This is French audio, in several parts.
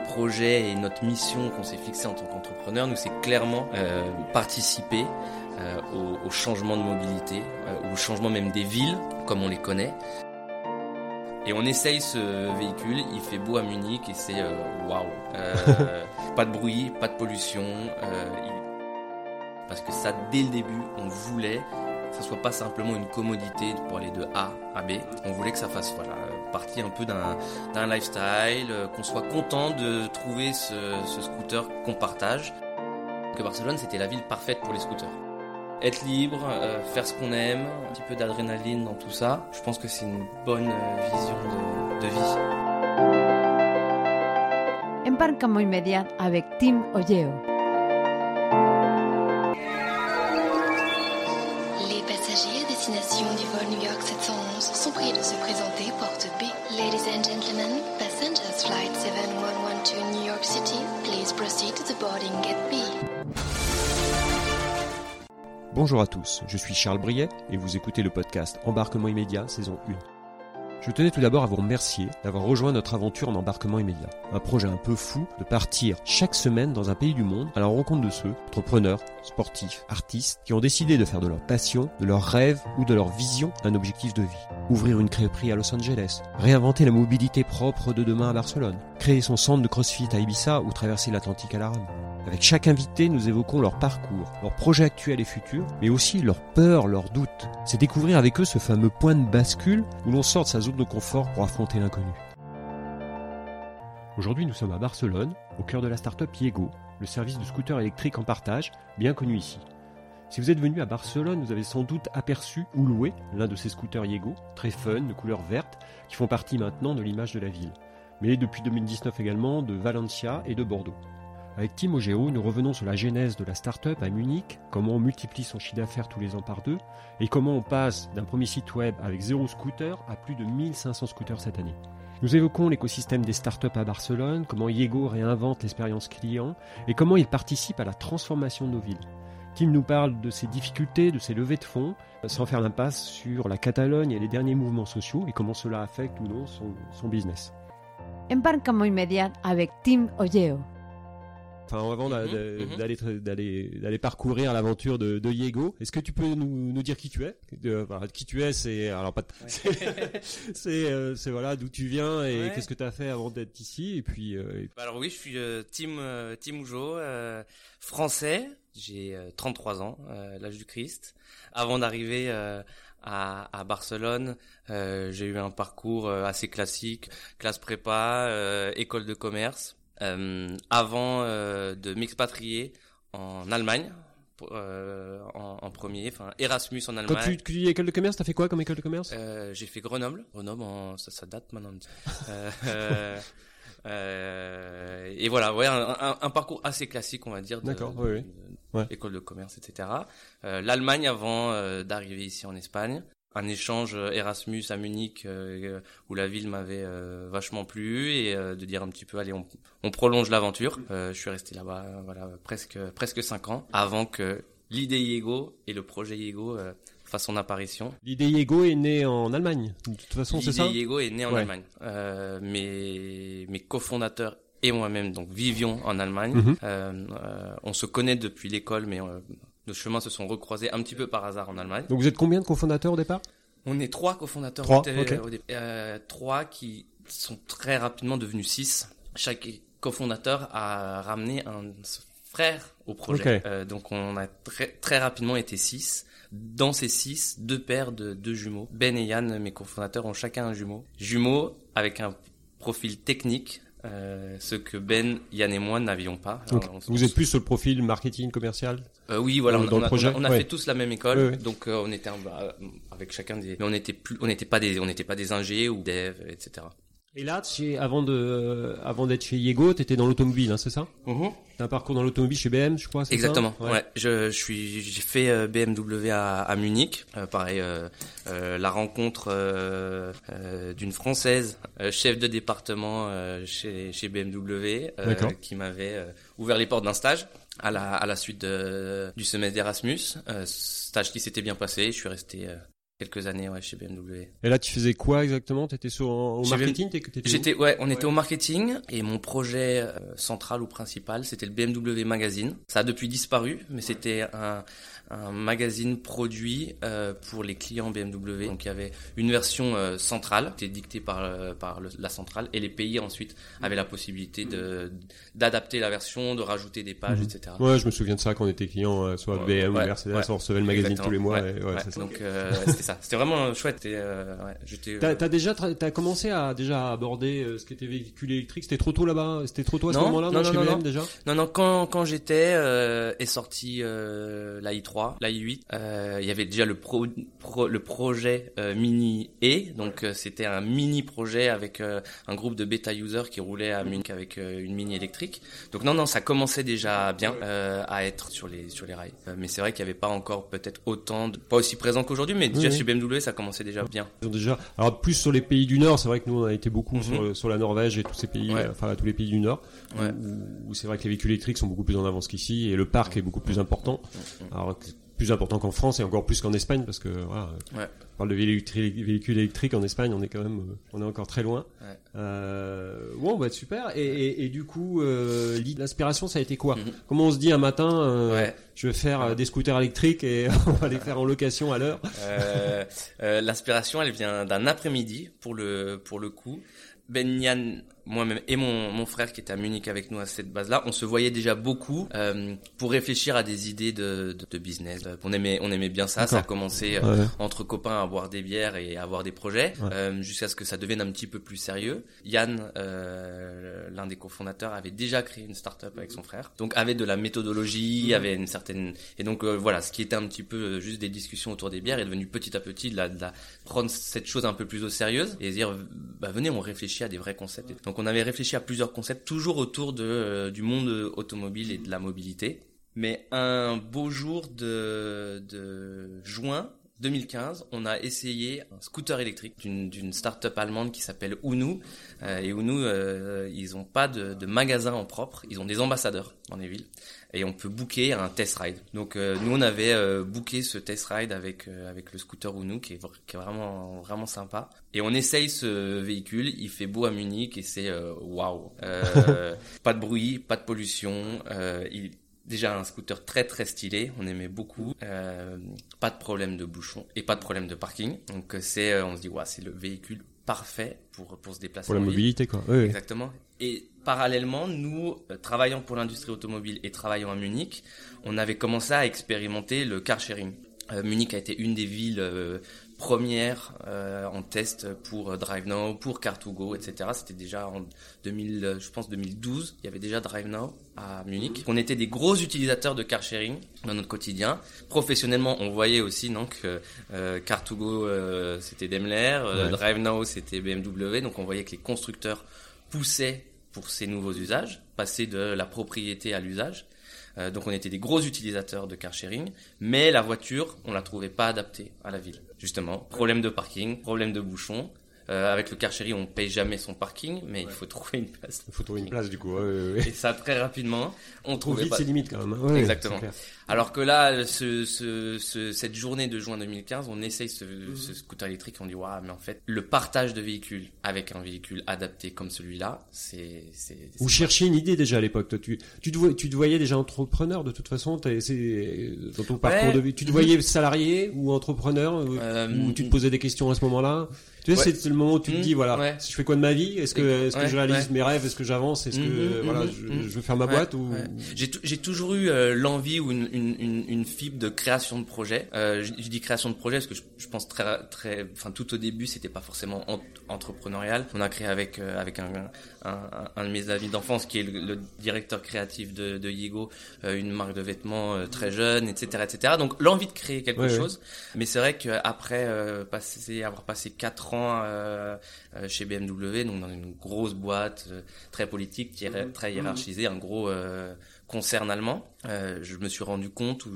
Projet et notre mission qu'on s'est fixé en tant qu'entrepreneur, nous c'est clairement euh, participer euh, au, au, changement de mobilité, euh, au changement même des villes comme on les connaît. Et on essaye ce véhicule, il fait beau à Munich et c'est waouh. pas de bruit, pas de pollution. Parce que ça, dès le début, on voulait que ça soit pas simplement une commodité pour aller de A B. On voulait que ça fasse voilà, partie un peu d'un lifestyle, qu'on soit content de trouver ce, ce scooter qu'on partage. Que Barcelone, c'était la ville parfaite pour les scooters être libre, euh, faire ce qu'on aime, un petit peu d'adrénaline dans tout ça. Je pense que c'est une bonne euh, vision de, de vie. Embarquement immédiat avec Tim Ojeo. Les passagers à destination du vol New York 711 sont prêts de se présenter porte B. Ladies and gentlemen, passengers flight 7112 to New York City, please proceed to the boarding gate B. Bonjour à tous, je suis Charles Briet et vous écoutez le podcast Embarquement immédiat saison 1. Je tenais tout d'abord à vous remercier d'avoir rejoint notre aventure en embarquement immédiat. Un projet un peu fou de partir chaque semaine dans un pays du monde à la rencontre de ceux, entrepreneurs, sportifs, artistes, qui ont décidé de faire de leur passion, de leur rêve ou de leur vision un objectif de vie. Ouvrir une crêperie à Los Angeles, réinventer la mobilité propre de demain à Barcelone, créer son centre de crossfit à Ibiza ou traverser l'Atlantique à la rame. Avec chaque invité, nous évoquons leur parcours, leurs projets actuels et futurs, mais aussi leurs peurs, leurs doutes. C'est découvrir avec eux ce fameux point de bascule où l'on sort de sa zone de confort pour affronter l'inconnu. Aujourd'hui, nous sommes à Barcelone, au cœur de la start-up Yego, le service de scooter électrique en partage, bien connu ici. Si vous êtes venu à Barcelone, vous avez sans doute aperçu ou loué l'un de ces scooters Yego, très fun, de couleur verte, qui font partie maintenant de l'image de la ville. Mais depuis 2019 également de Valencia et de Bordeaux. Avec Tim Ogeo, nous revenons sur la genèse de la start-up à Munich, comment on multiplie son chiffre d'affaires tous les ans par deux, et comment on passe d'un premier site web avec zéro scooter à plus de 1500 scooters cette année. Nous évoquons l'écosystème des startups à Barcelone, comment Yego réinvente l'expérience client, et comment il participe à la transformation de nos villes. Tim nous parle de ses difficultés, de ses levées de fonds, sans faire l'impasse sur la Catalogne et les derniers mouvements sociaux, et comment cela affecte ou non son, son business. Embarquement immédiat avec Tim Ojeo. Enfin, avant d'aller d'aller d'aller parcourir l'aventure de, de Yego, est-ce que tu peux nous, nous dire qui tu es? De, enfin, Qui tu es, c'est alors pas ouais. c'est euh, c'est voilà d'où tu viens et ouais. qu'est-ce que tu as fait avant d'être ici et puis, euh, et. Bah alors oui, je suis euh, Tim Tim Oujo, français. J'ai 33 ans, l'âge du Christ. Avant d'arriver à, à, Barcelone. Euh, j'ai eu un parcours assez classique, classe prépa, école de commerce. Euh, avant euh, de m'expatrier en Allemagne. Euh, en, en, premier, enfin Erasmus en Allemagne. Quand tu, tu dis école de commerce, t'as fait quoi comme école de commerce? Euh, J'ai fait Grenoble. Grenoble, en, ça, ça date maintenant. euh, et voilà, ouais, un, un, un, parcours assez classique, on va dire. D'accord, oui, oui. Ouais. École de commerce, etc. L'Allemagne avant d'arriver ici en Espagne un échange Erasmus à Munich euh, où la ville m'avait euh, vachement plu et euh, de dire un petit peu allez on, on prolonge l'aventure. je suis resté là-bas voilà presque presque cinq ans avant que l'idée Yego et le projet Yego fassent son apparition. L'idée Yego est née en Allemagne. De toute façon c'est ça? L'idée Yego est née en ouais. Allemagne. mes mes cofondateurs et moi-même donc vivions en Allemagne. Mm -hmm. on se connaît depuis l'école mais nos chemins se sont recroisés un petit peu par hasard en Allemagne. Donc vous êtes combien de cofondateurs au départ? On est trois cofondateurs. Trois, au okay. au euh, trois qui sont très rapidement devenus six. Chaque cofondateur a ramené un frère au projet. Okay. Euh, donc on a très, très rapidement été six. Dans ces six, deux paires de deux jumeaux. Ben et Yann, mes cofondateurs, ont chacun un jumeau. Jumeaux avec un profil technique euh, ce que Ben, Yann et moi n'avions pas. Donc, vous êtes plus sur le profil marketing commercial euh, Oui, voilà. Dans, on, dans on, le a, projet on a, on a ouais. fait tous la même école, ouais, ouais. donc euh, on était bah, avec chacun des. Mais on n'était plus, on n'était pas des, on n'était pas des ingés ou devs, etc. Et là, chez, avant de, avant d'être chez Yego, t'étais dans l'automobile, hein, c'est ça Mhm. T'as un parcours dans l'automobile chez BM, je crois, c'est ça Exactement. Ouais. Je, je suis, j'ai fait euh, BMW à, à Munich. Euh, pareil, euh, euh, la rencontre euh, euh, d'une française, euh, chef de département euh, chez, chez BMW, euh, qui m'avait euh, ouvert les portes d'un stage à la, à la suite de- du semestre d'Erasmus. Euh, stage qui s'était bien passé. Je suis resté euh, quelques années ouais, chez BMW. Et là, tu faisais quoi exactement? T'étais sur au marketing J'étais, ouais, on était au marketing et mon projet euh, central ou principal, c'était le BMW Magazine. Ça a depuis disparu, mais c'était un, un magazine produit euh, pour les clients BMW. Donc il y avait une version euh, centrale, qui était dictée par euh, par le- la centrale, et les pays ensuite avaient la possibilité de d'adapter la version, de rajouter des pages, Mhm. etc. Ouais, je me souviens de ça quand on était client, euh, soit Ouais, BM ou ouais, Mercedes, ouais. on recevait le magazine Exactement. tous les mois. Ouais, et, ouais, ouais. c'est ça. Donc euh, c'était ça. C'était vraiment chouette. Et, euh, ouais, j'étais. T'as euh, t'as déjà, tra- t'as commencé à déjà aborder euh, ce qu'était véhicule électrique? C'était trop tôt là-bas. C'était trop tôt à ce Non, moment-là, non, chez non, BM non. déjà? Non, non, quand, quand j'étais, euh, est sorti euh, la i3, la i8, euh, il y avait déjà le, pro, pro- le projet euh, Mini E, donc euh, c'était un mini projet avec un groupe de bêta users qui roulait à Munich avec une mini électrique. Donc non, non, ça commençait déjà bien à être sur les sur les rails. Mais c'est vrai qu'il n'y avait pas encore peut-être autant, de, pas aussi présent qu'aujourd'hui, mais déjà Oui, chez BMW, ça commençait déjà bien. Ils ont déjà. Alors plus sur les pays du Nord, c'est vrai que nous on a été beaucoup Mhm. sur, sur la Norvège et tous ces pays, Ouais. enfin tous les pays du Nord, Ouais. où, où c'est vrai que les véhicules électriques sont beaucoup plus en avance qu'ici et le parc est beaucoup plus important. Alors que plus important qu'en France et encore plus qu'en Espagne parce que voilà, Ouais. on parle de véhicule, véhicule électrique en Espagne, on est quand même, euh, on est encore très loin. Ouais. Euh, bon, bah super. Et, et, et du coup, euh, l'inspiration, ça a été quoi? Mhm. Comment on se dit un matin, euh, Ouais. je vais faire des scooters électriques et on va les faire en location à l'heure? L'inspiration, elle vient d'un après-midi pour le pour le coup. Ben Yann, moi-même et mon, mon frère qui était à Munich avec nous à cette base-là, on se voyait déjà beaucoup euh, pour réfléchir à des idées de, de, de business. Euh, On aimait on aimait bien ça. Ça a commencé euh, Ouais. entre copains à boire des bières et à avoir des projets, Ouais. euh, jusqu'à ce que ça devienne un petit peu plus sérieux. Yann, euh, l'un des cofondateurs, avait déjà créé une start-up avec son frère, donc avait de la méthodologie, avait une certaine et donc euh, voilà, ce qui était un petit peu juste des discussions autour des bières est devenu petit à petit de la, de la prendre cette chose un peu plus au sérieux et dire bah venez on réfléchit à des vrais concepts. Donc on avait réfléchi à plusieurs concepts toujours autour euh, du monde automobile et de la mobilité. Mais un beau jour de juin 2015, on a essayé un scooter électrique d'une start-up allemande qui s'appelle Unu. Euh, et Unu, euh, ils ont pas de, de magasin en propre, ils ont des ambassadeurs dans les villes. Et on peut booker un test ride. Donc euh, nous, on avait euh, booké ce test ride avec euh, avec le scooter Unu, qui est, vr- qui est vraiment vraiment sympa. Et on essaye ce véhicule, il fait beau à Munich et c'est euh, waouh. Euh, pas de bruit, pas de pollution. Euh, il, Déjà un scooter très très stylé, on aimait beaucoup. Euh, pas de problème de bouchon et pas de problème de parking. Donc euh, c'est, euh, on se dit, ouais, c'est le véhicule parfait pour pour se déplacer. pour la ville. mobilité, quoi. Oui. Exactement. Et parallèlement, nous, travaillant pour l'industrie automobile et travaillant à Munich, on avait commencé à expérimenter le car sharing. Euh, Munich a été une des villes euh, premières euh, en test pour euh, DriveNow, pour Car2Go, etc. C'était déjà en 2000, euh, je pense 2012, il y avait déjà DriveNow à Munich. On était des gros utilisateurs de car sharing dans notre quotidien. Professionnellement, on voyait aussi non que euh, Car2Go euh, c'était Daimler, euh, Ouais. DriveNow c'était BMW, donc on voyait que les constructeurs poussaient pour ces nouveaux usages, passer de la propriété à l'usage. Euh, donc on était des gros utilisateurs de car sharing, mais la voiture, on la trouvait pas adaptée à la ville. Justement, problème de parking, problème de bouchon. Euh, avec le car sharing, on paye jamais son parking, mais il faut trouver une place. Il faut trouver une place, du coup. ouais, ouais, ouais. Et ça très rapidement, on trouvait vite, pas. c'est limite, quand même. hein. Exactement. Alors que là, ce, ce, ce- cette journée de juin 2015, on essaye ce, Mhm. ce scooter électrique, on dit waouh, mais en fait, le partage de véhicules avec un véhicule adapté comme celui-là, c'est c'est Vous cherchiez une idée déjà à l'époque. toi. Tu, tu, te, tu te voyais déjà entrepreneur de toute façon. dans ton parcours Ouais. de vie. Tu te voyais salarié ou entrepreneur euh, ou tu te posais des questions à ce moment-là? Tu sais, Ouais. c'est- le moment où tu te Mhm, dis voilà, ouais. si je fais quoi de ma vie? Est-ce que est-ce que Ouais, je réalise mes rêves? Est-ce que j'avance? Est-ce que Mhm, voilà, je, je veux faire ma boîte ou. J'ai tou- j'ai toujours eu euh, l'envie ou une, une, une, une fibre de création de projet. Euh, je, je dis création de projet parce que je, je pense très très, enfin tout au début c'était pas forcément en- entrepreneurial. On a créé avec euh, avec un, un, un, un de mes amis d'enfance qui est le, le directeur créatif de, de Yego, euh, une marque de vêtements euh, très jeune, etc., etc. Donc l'envie de créer quelque Ouais, ouais. chose. Mais c'est vrai qu'après euh, passer avoir passé quatre apprend euh, chez BMW, donc dans une grosse boîte euh, très politique, qui est très hiérarchisée, un gros euh, concern allemand. Euh, je me suis rendu compte où,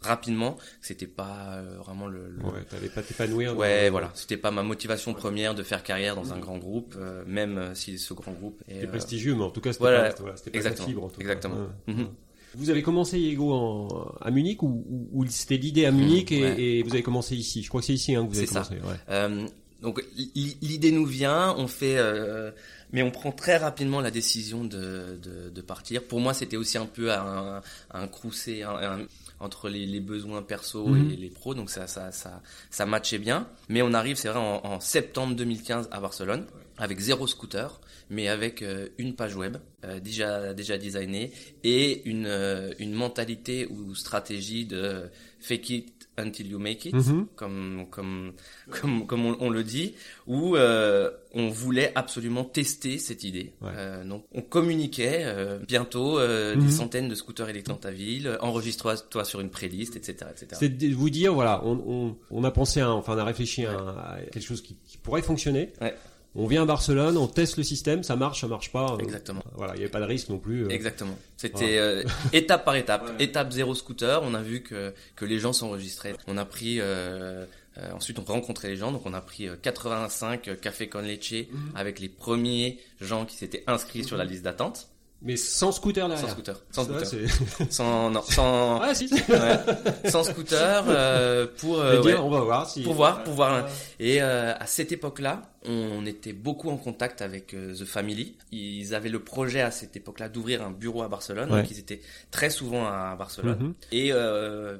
rapidement c'était pas euh, vraiment le, le- Ouais, t'allais pas t'épanouir. Ouais, voilà, c'était pas ma motivation première de faire carrière dans un grand groupe, euh, même euh, si ce grand groupe est euh, prestigieux, mais en tout cas, c'était voilà, pas, voilà, pas ta fibre. En tout cas. exactement. Ouais. Mhm. Vous avez commencé Yego en, à Munich ou, ou, ou c'était l'idée à Munich et, ouais. et vous avez commencé ici? Je crois que c'est ici hein, que vous avez ça. commencé. Ouais. Euh, donc l'idée nous vient, on fait, euh, mais on prend très rapidement la décision de, de, de partir. Pour moi, c'était aussi un peu un, un croussé un- un- entre les, les besoins perso Mhm. et les pros, donc ça, ça, ça, ça matchait bien. Mais on arrive, c'est vrai, en, en septembre 2015 à Barcelone, avec zéro scooter, mais avec euh, une page web euh, déjà déjà designée et une euh, une mentalité ou stratégie de fake it until you make it Mhm. comme comme comme comme on, on le dit où euh, on voulait absolument tester cette idée Ouais. Euh, donc on communiquait euh, bientôt euh, Mhm. des centaines de scooters électriques dans ta ville enregistre-toi toi sur une playlist etc etc C'est de vous dire, voilà, on, on, on a pensé, à, enfin, on a réfléchi à, à quelque chose qui, qui pourrait fonctionner. Ouais. On vient à Barcelone, on teste le système, ça marche, ça marche pas. euh, exactement Voilà, il n'y avait pas de risque non plus. euh. Exactement. C'était euh, étape par étape. Étape zéro scooter, on a vu que, que les gens s'enregistraient. On a pris... euh, euh, ensuite, on rencontrait les gens, donc on a pris euh, 85 cafés con leche Mhm. avec les premiers gens qui s'étaient inscrits sur la liste d'attente, Mais sans scooter sans derrière. scooter, sans Ça, scooter, sans non, sans Ah si. ouais, sans scooter euh, pour euh, dire, ouais, on va voir si. pour voir, pour voir. Et euh, à cette époque-là, on était beaucoup en contact avec euh, The Family. Ils avaient le projet à cette époque-là d'ouvrir un bureau à Barcelone, Ouais. donc ils étaient très souvent à Barcelone. Mhm. Et euh,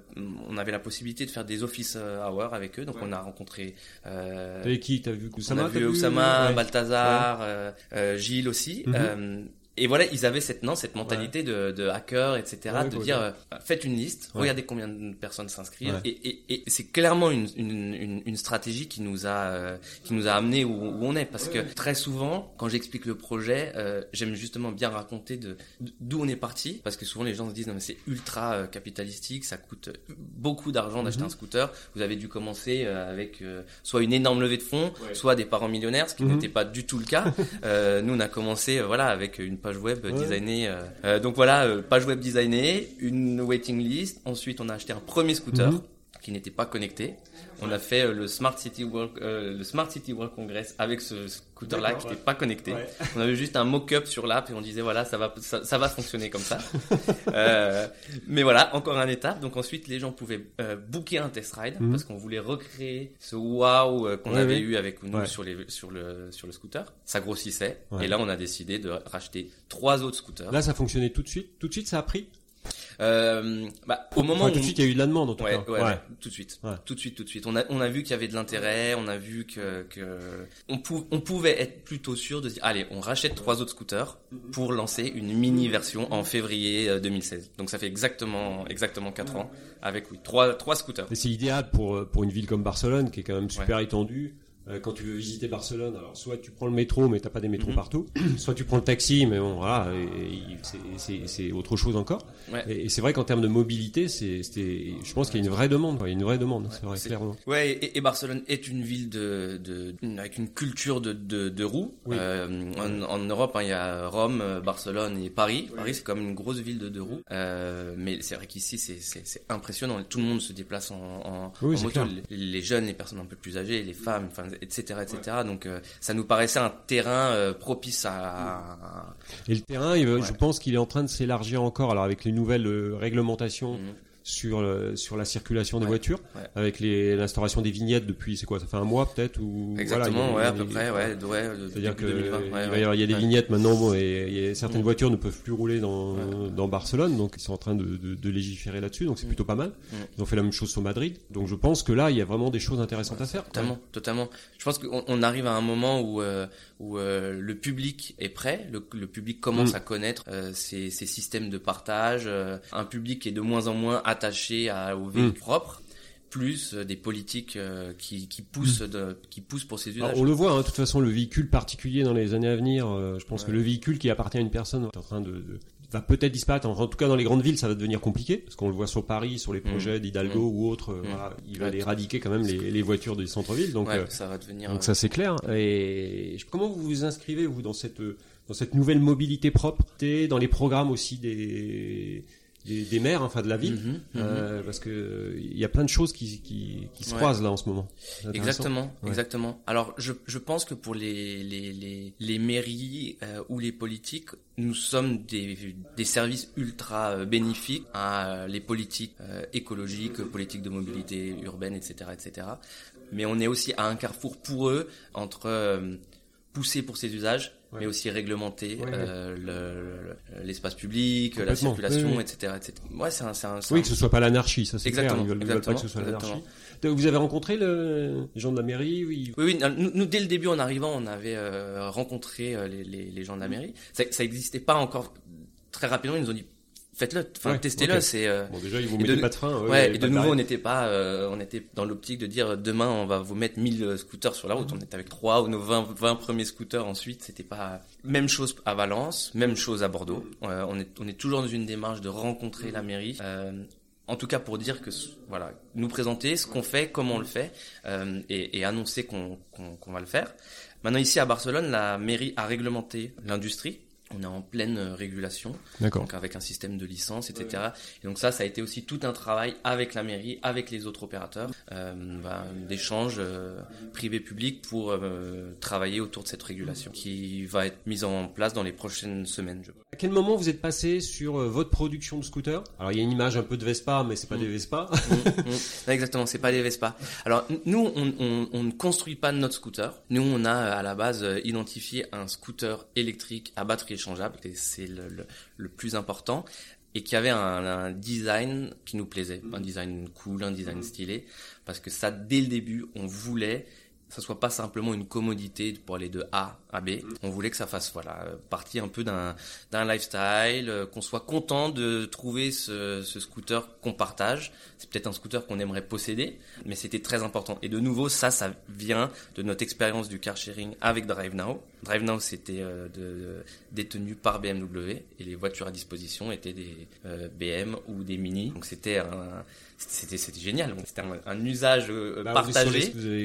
on avait la possibilité de faire des office hours avec eux, donc on a rencontré. Euh, Avec qui T'as vu on Oussama a t'as vu Oussama. Balthazar, euh, euh, Gilles aussi. Mhm. Euh, et voilà, ils avaient cette non, cette mentalité de, de hacker, etc. Ouais, de dire, euh, faites une liste, regardez combien de personnes s'inscrivent, et, et, et c'est clairement une, une, une, une stratégie qui nous a euh, qui nous a amené où, où on est, parce que très souvent, quand j'explique le projet, euh, j'aime justement bien raconter de d'où on est parti, parce que souvent les gens se disent non mais c'est ultra euh, capitalistique, ça coûte beaucoup d'argent d'acheter Mhm. un scooter. Vous avez dû commencer euh, avec euh, soit une énorme levée de fonds, soit des parents millionnaires, ce qui Mhm. n'était pas du tout le cas. Euh, nous, on a commencé euh, voilà avec une page web Ouais. designée. euh, euh, donc voilà, euh, page web designée, une waiting list. Ensuite, on a acheté un premier scooter Mhm. Qui n'était pas connecté. On a fait euh, le Smart City World, euh, le Smart City World Congress avec ce scooter-là qui ouais. n'était pas connecté. Ouais. On avait juste un mock-up sur l'app et on disait voilà ça va ça, ça va fonctionner comme ça. Euh, mais voilà encore une étape. Donc ensuite les gens pouvaient euh, booker un test ride Mhm. parce qu'on voulait recréer ce wow qu'on Ouais, avait eu avec nous sur les sur le sur le scooter. Ça grossissait et là on a décidé de racheter trois autres scooters. Là, ça fonctionnait tout de suite. Tout de suite, ça a pris? Euh, bah, au moment Enfin, où tout de suite, il y a eu de la demande en tout Ouais, cas. ouais, ouais, tout de suite, tout de suite, tout de suite. On a, on a vu qu'il y avait de l'intérêt, on a vu que, que on, pou- on pouvait être plutôt sûr de dire, allez, on rachète trois autres scooters pour lancer une mini version en février euh, 2016. Donc ça fait exactement, exactement quatre ans avec oui trois, trois scooters. Et c'est idéal pour, euh, pour une ville comme Barcelone, qui est quand même super étendue. Euh, Quand tu veux visiter Barcelone, alors soit tu prends le métro, mais t'as pas des métros Mhm. partout, soit tu prends le taxi, mais bon, voilà, c'est- autre chose encore. Ouais. Et, et c'est vrai qu'en termes de mobilité, c'est, c'était, je pense qu'il y a une vraie demande, quoi. il y a une vraie demande, c'est vrai, clairement. Ouais, et, et Barcelone est une ville de, de avec une culture de, de, de roues. Oui. Euh, en, en Europe, hein, il y a Rome, Barcelone et Paris. Paris, c'est comme une grosse ville de deux roues. Euh, mais c'est vrai qu'ici, c'est, impressionnant. Tout le monde se déplace en, en, Oui, en moto. Les, les jeunes, les personnes un peu plus âgées, les femmes, enfin, etc., etc. Donc, euh, ça nous paraissait un terrain euh, propice à. Et le terrain, il- Ouais. je pense qu'il est en train de s'élargir encore, alors avec les nouvelles euh, réglementations Mhm. Sur, le- sur la circulation des Ouais. voitures, Ouais. avec l'instauration des vignettes depuis, c'est quoi, ça fait un mois peut-être ou Exactement, voilà, a- ouais, à peu près, ouais, ouais, C'est-à-dire que 2020, il va y ouais. avoir- il y a des vignettes maintenant, bon, et, certaines Mm. voitures ne peuvent plus rouler dans, dans Barcelone, donc ils sont en train de, de- de légiférer là-dessus, donc c'est Mm. plutôt pas mal. Mm. Ils ont fait la même chose sur Madrid, donc je pense que là, il y a vraiment des choses intéressantes à faire. Totalement, totalement. Je pense qu'on on arrive à un moment où euh, où euh, le public est prêt, le, le public commence Mm. à connaître euh, ces, ces systèmes de partage, euh, un public qui est de moins en moins attaché à, au véhicule Mm. propre, plus euh, des politiques euh, qui, qui poussent de, qui poussent pour ces Alors, usages. on le voit, hein, de toute façon, le véhicule particulier dans les années à venir, euh, je pense Ouais. que le véhicule qui appartient à une personne est en train de, de- va peut-être disparaître. En, tout cas, dans les grandes villes, ça va devenir compliqué parce qu'on le voit sur Paris, sur les Mmh. projets d'Hidalgo Mmh. ou autres. euh, Mmh. voilà, il va Ouais. éradiquer quand même les, les voitures du centre-ville. Donc, Ouais, euh, ça va devenir. donc ça c'est clair. Et comment vous vous inscrivez vous dans cette euh, dans cette nouvelle mobilité propre, dans les programmes aussi des des, des maires, enfin de la ville, Mhm, mhm. euh, parce que euh, il y a plein de choses qui qui, qui se Ouais. croisent là en ce moment. Exactement, Ouais. exactement. Alors, je, je pense que pour les, les, les, les mairies euh, ou les politiques, nous sommes des, des services ultra euh, bénéfiques à les politiques euh, écologiques, politiques de mobilité urbaine, etc., etc. Mais on est aussi à un carrefour pour eux entre euh, pousser pour ces usages, Ouais. mais aussi réglementer Ouais, euh, le- le- l'espace public, la circulation, Oui, oui. etc., etc. Ouais, c'est un, c'est un, Oui, un- que ce soit pas l'anarchie, ça c'est clair. Exactement, Ils veulent, ils veulent pas que ce soit l'anarchie. Vous avez rencontré le, les gens de la mairie oui. Oui, oui. Nous, nous, dès le début, en arrivant, on avait euh, rencontré euh, les, les, les gens de la mairie. Ça, ça existait pas encore très rapidement. Ils nous ont dit, faites-le, enfin, Ouais, testez-le. C'est euh, Bon, déjà, ils vous Et de- pas de frein. ouais. y et de nouveau, on n'était pas, euh, on était dans l'optique de dire demain, on va vous mettre 1000 scooters sur la route. On était avec trois ou nos 20, 20 premiers scooters. Ensuite, c'était pas même chose à Valence, même chose à Bordeaux. Euh, on est, on est toujours dans une démarche de rencontrer la mairie. Euh, en tout cas pour dire que voilà nous présenter ce qu'on fait comment on le fait euh, et, et annoncer qu'on qu'on qu'on va le faire maintenant ici à Barcelone la mairie a réglementé l'industrie on est en pleine euh, régulation D'accord. donc avec un système de licence, etc. Et donc ça, ça a été aussi tout un travail avec la mairie, avec les autres opérateurs, euh, ben, d'échanges euh, privé-public pour euh, travailler autour de cette régulation qui va être mise en place dans les prochaines semaines. Je... À quel moment vous êtes passé sur euh, votre production de scooter? Alors il y a une image un peu de Vespa, mais c'est pas Mm. des Vespa. Mm, mm. Non, exactement, c'est pas des Vespa. Alors nous, on, on- on ne construit pas notre scooter. Nous, on a à la base euh, identifié un scooter électrique à batterie échangeable, et c'est le, le- le plus important, et qui avait un, un design qui nous plaisait, un design cool, un design stylé, parce que ça, dès le début, on voulait ça soit pas simplement une commodité pour aller de A à B. On voulait que ça fasse voilà partie un peu d'un d'un lifestyle, euh, qu'on soit content de trouver ce, ce scooter qu'on partage. C'est peut-être un scooter qu'on aimerait posséder, mais c'était très important. Et de nouveau, ça, ça vient de notre expérience du car sharing avec DriveNow. DriveNow, c'était euh, de, détenu par BMW et les voitures à disposition étaient des euh, BM ou des Mini. Donc c'était un, c'était c'était génial. C'était un, un usage euh, Bah, on est partagé.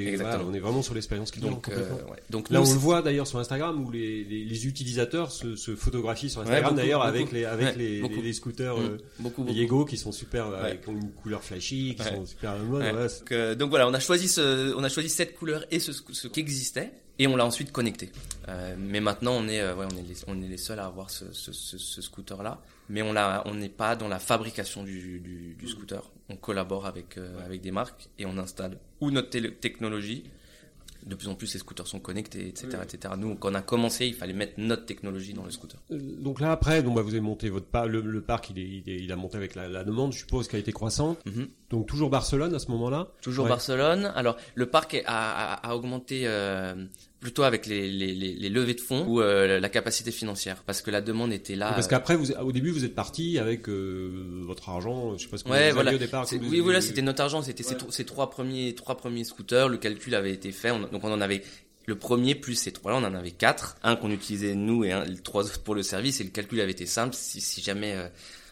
Exactement. voilà, on est vraiment sur l'expérience client. Donc, euh, ouais. donc Là, nous, on le voit d'ailleurs sur Instagram où les, les, les utilisateurs se, se photographient sur Instagram d'ailleurs avec les avec Ouais, les, les, les scooters Mm, euh, beaucoup. Yego qui sont super euh, avec une couleur flashy, qui sont super mode. Donc, euh, donc voilà, on a choisi ce, on a choisi cette couleur et ce, ce qui existait et on l'a ensuite connecté. Euh, mais maintenant, on est, euh, ouais, on est les, on est les seuls à avoir ce, ce, ce, ce scooter là. Mais on n'est pas dans la fabrication du, du, du scooter. On collabore avec euh, avec des marques et on installe ou notre technologie. De plus en plus, ces scooters sont connectés, etc., etc. Nous, quand on a commencé, il fallait mettre notre technologie dans le scooter. Euh, Donc là après, donc bah, vous avez monté votre pas, le, le parc, il, est, il, est- il a monté avec la, la demande, je suppose qu'elle a été croissante. Mhm. Donc toujours Barcelone à ce moment-là? Toujours Ouais. Barcelone. Alors le parc a, a augmenté euh, plutôt avec les, les, les, les levées de fonds ou euh, la capacité financière parce que la demande était là. Parce euh, qu'après, vous, au début, vous êtes parti avec euh, votre argent, je sais pas ce que Ouais, vous voilà. au départ. Vous- oui, voilà, c'était notre argent, c'était ces Ouais. tro- ces, trois premiers trois premiers scooters. Le calcul avait été fait, on- donc on en avait le premier plus ces trois-là, on en avait quatre, un qu'on utilisait nous et un, les trois autres pour le service. Et le calcul avait été simple. Si, si jamais euh,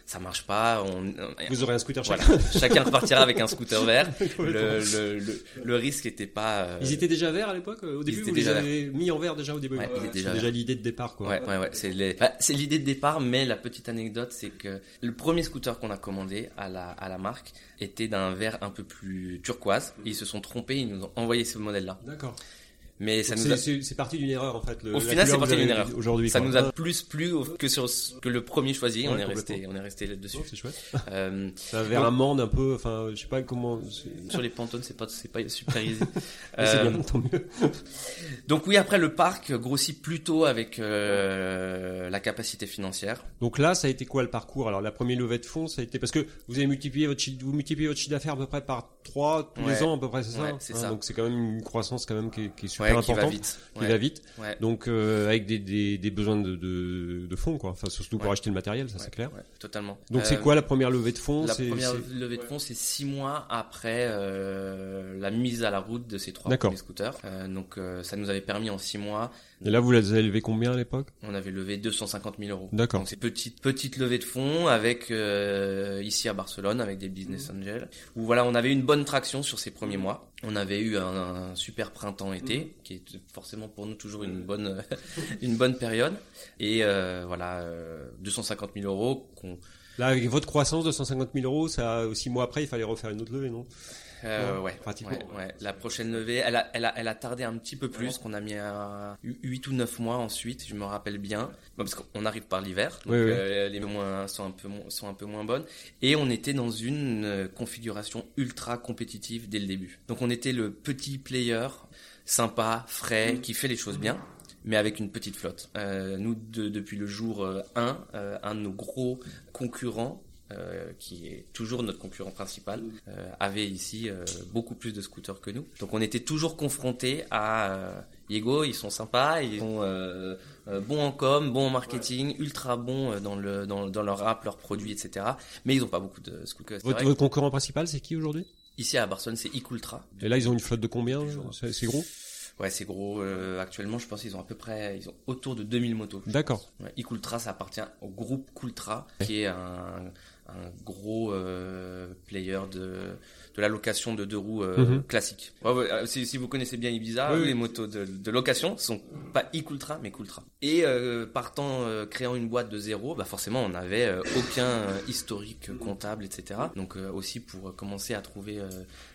ça marche pas, on, Vous aurez un scooter voilà, chacun. chacun repartira avec un scooter vert. Le, le, le, le risque était pas. euh, Ils étaient déjà verts à l'époque euh, Au début, étaient vous les avez mis en vert déjà au début? Ouais, étaient C'est déjà l'idée de départ, quoi. Ouais, ouais, ouais. C'est les- bah, c'est l'idée de départ, mais la petite anecdote, c'est que le premier scooter qu'on a commandé à la, à la marque était d'un vert un peu plus turquoise. Ils se sont trompés, ils nous ont envoyé ce modèle-là. D'accord. Mais ça Donc nous a, C'est parti d'une erreur, en fait. le- Au final, c'est parti d'une erreur. Aujourd'hui, ça quoi. nous a plus plu que sur ce- que le premier choisi. on est resté, on est resté là-dessus. non, C'est chouette. Euh, C'est un vert amande un peu, enfin, je sais pas comment. Sur les pantones, c'est pas, c'est pas super easy. c'est Euh, bien, tant mieux. donc oui, après le parc grossit plutôt avec euh, la capacité financière. Donc là, ça a été quoi le parcours? Alors, la première levée de fonds, ça a été parce que vous avez multiplié votre chiffre, vous multipliez votre chiffre d'affaires à peu près par 3 tous Ouais. les ans, à peu près, c'est ça? Ouais, Hein, ça. Donc c'est quand même une croissance quand même qui est, qui est Ouais, qui va vite. qui Ouais. va vite. Ouais. Donc euh, avec des, des, des besoins de, de, de fonds, quoi. Enfin, surtout pour acheter le matériel, ça c'est clair. totalement. Donc c'est Euh, quoi la première levée de fonds La première levée de fonds, c'est six mois après euh, la mise à la route de ces trois premiers scooters. Donc ça nous avait permis en six mois, Et là, vous les avez levé combien à l'époque on avait levé 250 000 euros. D'accord. Donc c'est petite petite levée de fonds avec euh, ici à Barcelone avec des business angels. Où voilà, on avait une bonne traction sur ces premiers mois. On avait eu un, un super printemps-été qui est forcément pour nous toujours une bonne une bonne période. Et euh, voilà, euh, 250 000 euros qu'on Là, avec votre croissance de 150 000 euros, ça, six mois après, il fallait refaire une autre levée, non? Euh, Ouais, pratiquement. ouais, ouais. La prochaine levée, elle a, elle a, elle a tardé un petit peu plus, qu'on a mis à 8 ou 9 mois ensuite, je me rappelle bien. Bon, parce qu'on arrive par l'hiver, donc Oui, oui. euh, les moins sont un peu mo- sont un peu moins bonnes. Et on était dans une euh, configuration ultra compétitive dès le début. Donc on était le petit player sympa, frais, qui fait les choses bien. Mais avec une petite flotte. Euh, nous, de- depuis le jour 1, un de nos gros concurrents, euh, qui est toujours notre concurrent principal, euh, avait ici euh, beaucoup plus de scooters que nous. Donc on était toujours confrontés à Yego, ils sont sympas, ils sont bons en com, bons en marketing, ultra bons dans le dans, dans leur app, leurs produits, etc. Mais ils n'ont pas beaucoup de scooters. Votre, concurrent principal, c'est qui aujourd'hui? Ici à Barcelone, c'est Ecultra. Et là, ils ont une flotte de combien? C'est gros? Ouais, c'est gros. euh, actuellement, je pense qu'ils ont à peu près, ils ont autour de 2000 motos. D'accord. Ouais, Ecultra, ça appartient au groupe Coultra, qui est un, un gros euh, player de, de la location de deux roues euh, Mhm. classique. Ouais, ouais, euh, si, si vous connaissez bien Ibiza, Oui, oui. les motos de, de location sont pas Ecultra, mais Coultra. Et euh, partant, euh, créant une boîte de zéro, bah forcément, on n'avait euh, aucun historique comptable, etc. Donc euh, aussi pour commencer à trouver euh,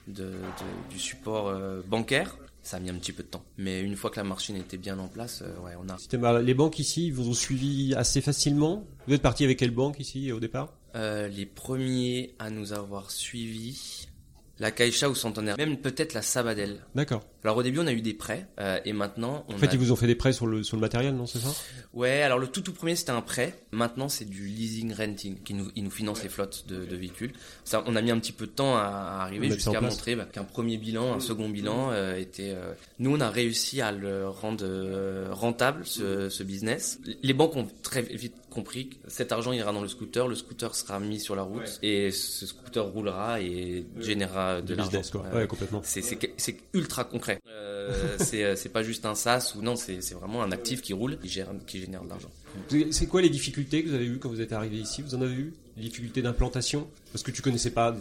de, de- du support euh, bancaire. Ça a mis un petit peu de temps. Mais une fois que la machine était bien en place, euh, ouais, on a C'était mal. Les banques ici, ils vous ont suivi assez facilement? Vous êtes parti avec quelle banque ici au départ? Euh, les premiers à nous avoir suivis, la Caixa ou Santander, même peut-être la Sabadell. D'accord. Alors au début on a eu des prêts euh, et maintenant on En fait, a... ils vous ont fait des prêts sur le, sur le matériel, non C'est ça? Ouais, alors le tout tout premier c'était un prêt. Maintenant c'est du leasing renting qui nous, ils nous finance les flottes de, de véhicules. Ça, on a mis un petit peu de temps à, à arriver jusqu'à montrer bah, qu'un premier bilan, un second bilan euh, était. euh, Nous on a réussi à le rendre rentable ce, ce business. Les banques ont très vite compris que cet argent ira dans le scooter, le scooter sera mis sur la route et ce scooter roulera et générera de l'argent. Euh, Ouais, complètement. c'est ultra concret. Euh, c'est euh, c'est pas juste un SaaS ou non, c'est c'est vraiment un actif qui roule, qui gère qui génère de l'argent. C'est quoi les difficultés que vous avez eues quand vous êtes arrivé ici? Vous en avez eu? Difficultés d'implantation Parce que tu connaissais pas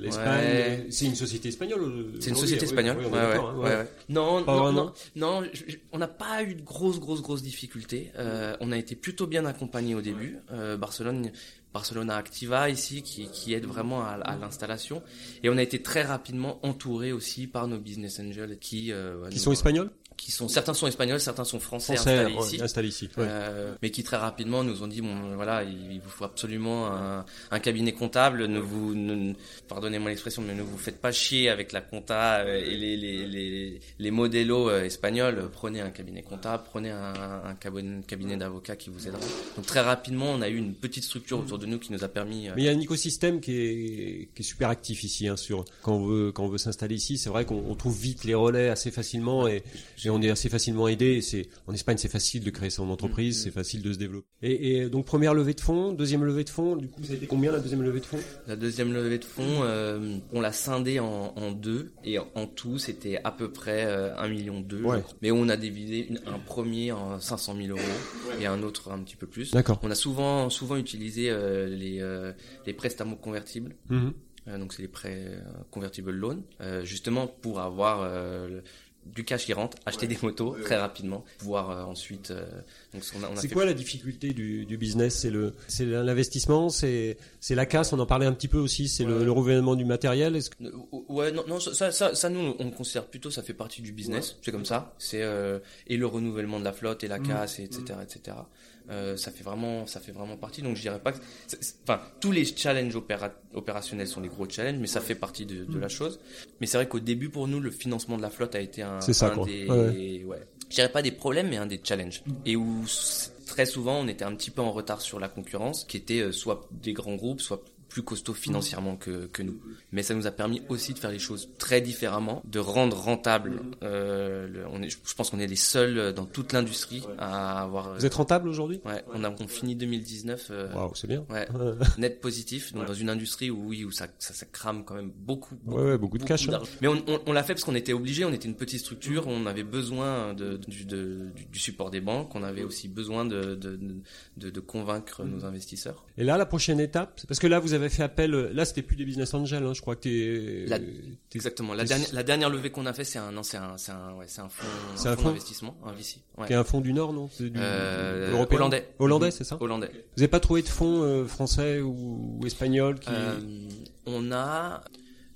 l'Espagne. Ouais. C'est une société espagnole euh, C'est une société espagnole. oui, ouais, ouais, hein, ouais. Non, non, non, non, je- on n'a pas eu de grosses, grosses, grosses difficultés. Euh, on a été plutôt bien accompagnés au début. Euh, Barcelone, Barcelona Activa ici, qui, qui aide vraiment à, à l'installation. Et on a été très rapidement entouré aussi par nos business angels qui, euh, Qui nous- sont espagnols qui sont certains sont espagnols, certains sont français, Français, installés ouais, ici. installés ici. ouais. Euh, mais qui très rapidement nous ont dit bon voilà il, il vous faut absolument un, un cabinet comptable ne vous ne- pardonnez-moi l'expression mais ne vous faites pas chier avec la compta euh, et les les les, les modellos euh, espagnols prenez un cabinet comptable prenez un, un cabinet, cabinet d'avocats qui vous aidera donc très rapidement on a eu une petite structure autour de nous qui nous a permis euh, Mais il y a un écosystème qui est, qui est super actif ici. Hein, sur quand on veut quand on veut s'installer ici, c'est vrai qu'on on trouve vite les relais assez facilement et, et on est assez facilement aidé. C'est en Espagne, c'est facile de créer son entreprise, Mm-hmm. c'est facile de se développer. Et, et donc première levée de fonds, deuxième levée de fonds. Du coup, ça a été combien la deuxième levée de fonds? La deuxième levée de fonds, euh, on l'a scindée en, en deux et en, en tout c'était à peu près euh, 1 million deux. Ouais. Mais on a divisé une- un premier en 500 000 euros et un autre un petit peu plus. D'accord. On a souvent souvent utilisé euh, les euh, les prestamos convertibles. Mhm. Euh, donc c'est les prêts convertible loan, euh, justement pour avoir euh, du cash qui rentre, acheter des motos très rapidement, pouvoir euh, ensuite. euh, donc on a, on a C'est fait quoi la difficulté du, du business? C'est le, c'est l'investissement, c'est, c'est la casse. On en parlait un petit peu aussi. C'est le, Ouais. le renouvellement du matériel. Est-ce que- Euh, Ouais, non, non, ça, ça, ça, nous, on considère plutôt, ça fait partie du business. C'est comme ça. C'est euh, et le renouvellement de la flotte et la casse, et etc., etc. Euh, ça fait vraiment, ça fait vraiment partie. Donc je dirais pas que, enfin, tous les challenges opéra- opérationnels sont des gros challenges, mais ça fait partie de, de la chose. Mais c'est vrai qu'au début, pour nous, le financement de la flotte a été un, C'est ça, un quoi. des, Ouais. ouais. Je dirais pas des problèmes, mais un des challenges. Et où très souvent, on était un petit peu en retard sur la concurrence, qui était euh, soit des grands groupes, soit plus costauds financièrement que, que nous. Mais ça nous a permis aussi de faire les choses très différemment, de rendre rentable. Euh, le- on est, je pense qu'on est les seuls dans toute l'industrie à avoir. Vous êtes rentable aujourd'hui? Ouais, on a on finit 2019 euh, Waouh, c'est bien. ouais, net positif. Donc dans une industrie où oui où ça, ça, ça crame quand même beaucoup. Ouais, ouais, beaucoup de cash, hein. Mais on, on, on l'a fait parce qu'on était obligé. On était une petite structure. On avait besoin de, du, de- du, du support des banques. On avait aussi besoin de, de, de, de convaincre nos investisseurs. Et là, la prochaine étape, c'est parce que là, vous avez fait appel. Là, c'était plus des business angels. Hein, je crois que t'es. La- Exactement. La dernière, la dernière levée qu'on a fait, c'est un, non, c'est un, c'est un, ouais, c'est un fonds, C'est un un fonds fonds d'investissement, un VC. Ouais. T'es un fonds du Nord, non? C'est du Euh, européen hollandais. Hollandais, c'est ça? Hollandais. Vous n'avez pas trouvé de fonds euh, français ou, ou espagnols qui. Euh, on a,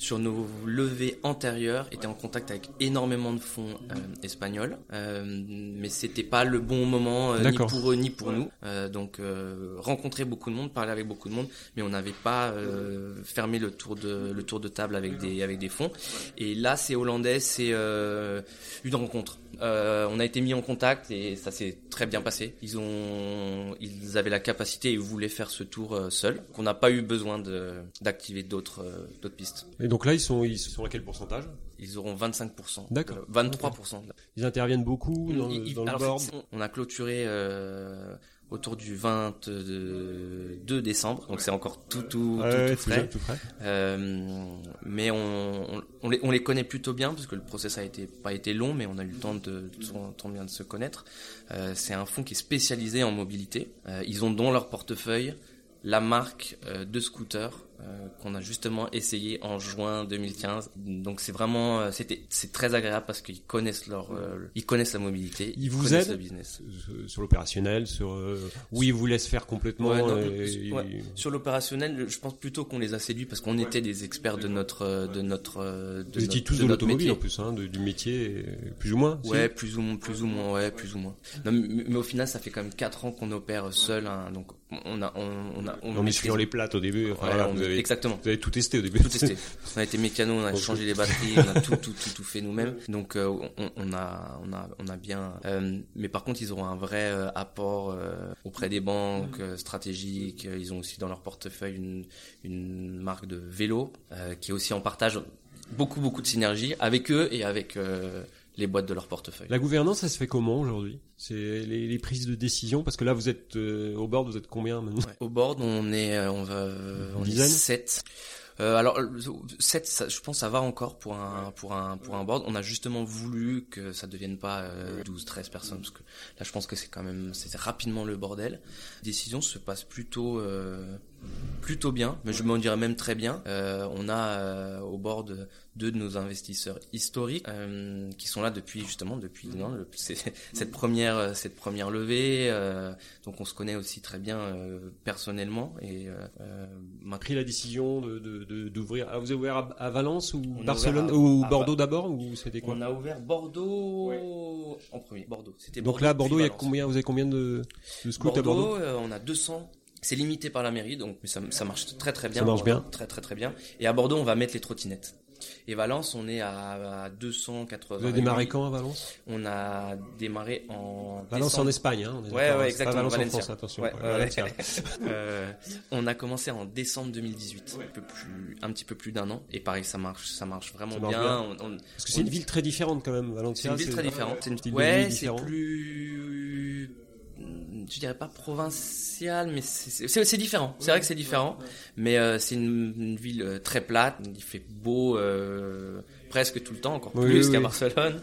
sur nos levées antérieures, été en contact avec énormément de fonds euh, espagnols, euh, mais c'était pas le bon moment euh, ni pour eux ni pour nous. Euh, donc euh, rencontrer beaucoup de monde, parler avec beaucoup de monde, mais on n'avait pas euh, fermé le tour de le tour de table avec des avec des fonds. Et là, c'est hollandais, c'est euh, une rencontre. Euh, on a été mis en contact et ça s'est très bien passé. Ils ont, ils avaient la capacité et voulaient faire ce tour euh, seuls. Qu'on n'a pas eu besoin d'activer d'autres euh, d'autres pistes. Et donc là, ils sont, ils sont à quel pourcentage? Ils auront 25%. D'accord. euh, 23%. Ils interviennent beaucoup dans le, Ils- le board. on a clôturé euh, autour du 22 décembre, donc c'est encore tout tout, tout, ouais, tout frais. jeune, tout frais. Euh, mais on, on, on les, on les connaît plutôt bien parce que le process a été pas été long, mais on a eu le temps de, tant- bien de se connaître. Euh, c'est un fonds qui est spécialisé en mobilité. Euh, ils ont dans leur portefeuille la marque de scooter euh, qu'on a justement essayé en juin 2015. Donc c'est vraiment, euh, c'était, c'est très agréable parce qu'ils connaissent leur, euh, ils connaissent la mobilité, Ils vous connaissent aident le business. Sur- Sur l'opérationnel, sur. euh, oui, ils vous laissent faire complètement. Ouais, non, et- ouais. Sur l'opérationnel, je pense plutôt qu'on les a séduits parce qu'on était des experts de notre, euh, de notre, euh, de Vous étiez tous de l'automobile en plus, hein, de- du métier, euh, plus ou moins. si Ouais, plus ou moins, plus ou moins, ouais, plus ou moins. Non, mais, mais au final, ça fait quand même 4 ans qu'on opère seul, hein, donc on a, on, on a, On est maîtrise- sur les plates au début. Enfin, on- vous, avez, exactement. vous avez tout testé au début. Tout testé. On a été mécano, on a changé les batteries, on a tout, tout, tout, tout fait nous-mêmes. Donc euh, on, on a, on a, on a bien. euh, mais par contre, ils auront un vrai euh, apport auprès des banques stratégiques. Ils ont aussi dans leur portefeuille une, une marque de vélo qui est aussi en partage beaucoup, beaucoup de synergie avec eux et avec euh, les boîtes de leur portefeuille. La gouvernance, ça se fait comment aujourd'hui? C'est les, les prises de décision? Parce que là, vous êtes euh, au board, vous êtes combien maintenant? Ouais. Au board, on est, euh, on va, euh, on est dizaine? 7. Euh, alors, 7, ça, je pense, ça va encore pour un, pour un, pour un board. On a justement voulu que ça devienne pas euh, 12, 13 personnes, parce que là, je pense que c'est quand même, c'est rapidement le bordel. Les décisions se passent plutôt, euh, plutôt bien, mais je m'en dirais même très bien. Euh, on a euh, au board deux de nos investisseurs historiques euh, qui sont là depuis justement depuis non, le- cette première cette première levée. euh, donc on se connaît aussi très bien euh, personnellement et maintenant- pris la décision de de- de- d'ouvrir. ah, vous avez ouvert à, à Valence ou Barcelone à- ou Bordeaux d'abord ou c'était quoi? On a ouvert Bordeaux en premier. Bordeaux. C'était Donc là, à Bordeaux, il y a combien Vous avez combien de, de scouts à Bordeaux, Bordeaux? euh, on a 200. C'est limité par la mairie, donc mais ça, ça marche très très bien. Ça marche bien. Très très très bien. Et à Bordeaux, on va mettre les trottinettes. Et Valence, on est à, à 280. Vous avez démarré quand à Valence? On a démarré en Valence décembre. en Espagne, hein, on est Ouais, d'accord, ouais, c'est pas exactement, Valence en. France, attention. Ouais, Ouais. Euh, on a commencé en décembre 2018, un, peu plus, un petit peu plus d'un an. Et pareil, ça marche, ça marche vraiment Ça marche bien. bien. On- on- Parce que c'est une ville très différente quand même, c'est Valencia. une ville très différente. C'est une ouais, c'est plus, je dirais pas provincial, mais c'est c'est- c'est différent. C'est vrai que c'est différent, mais euh, c'est une, une ville euh, très plate. Il fait beau euh, presque tout le temps, encore Oui, plus oui, qu'à oui. Barcelone.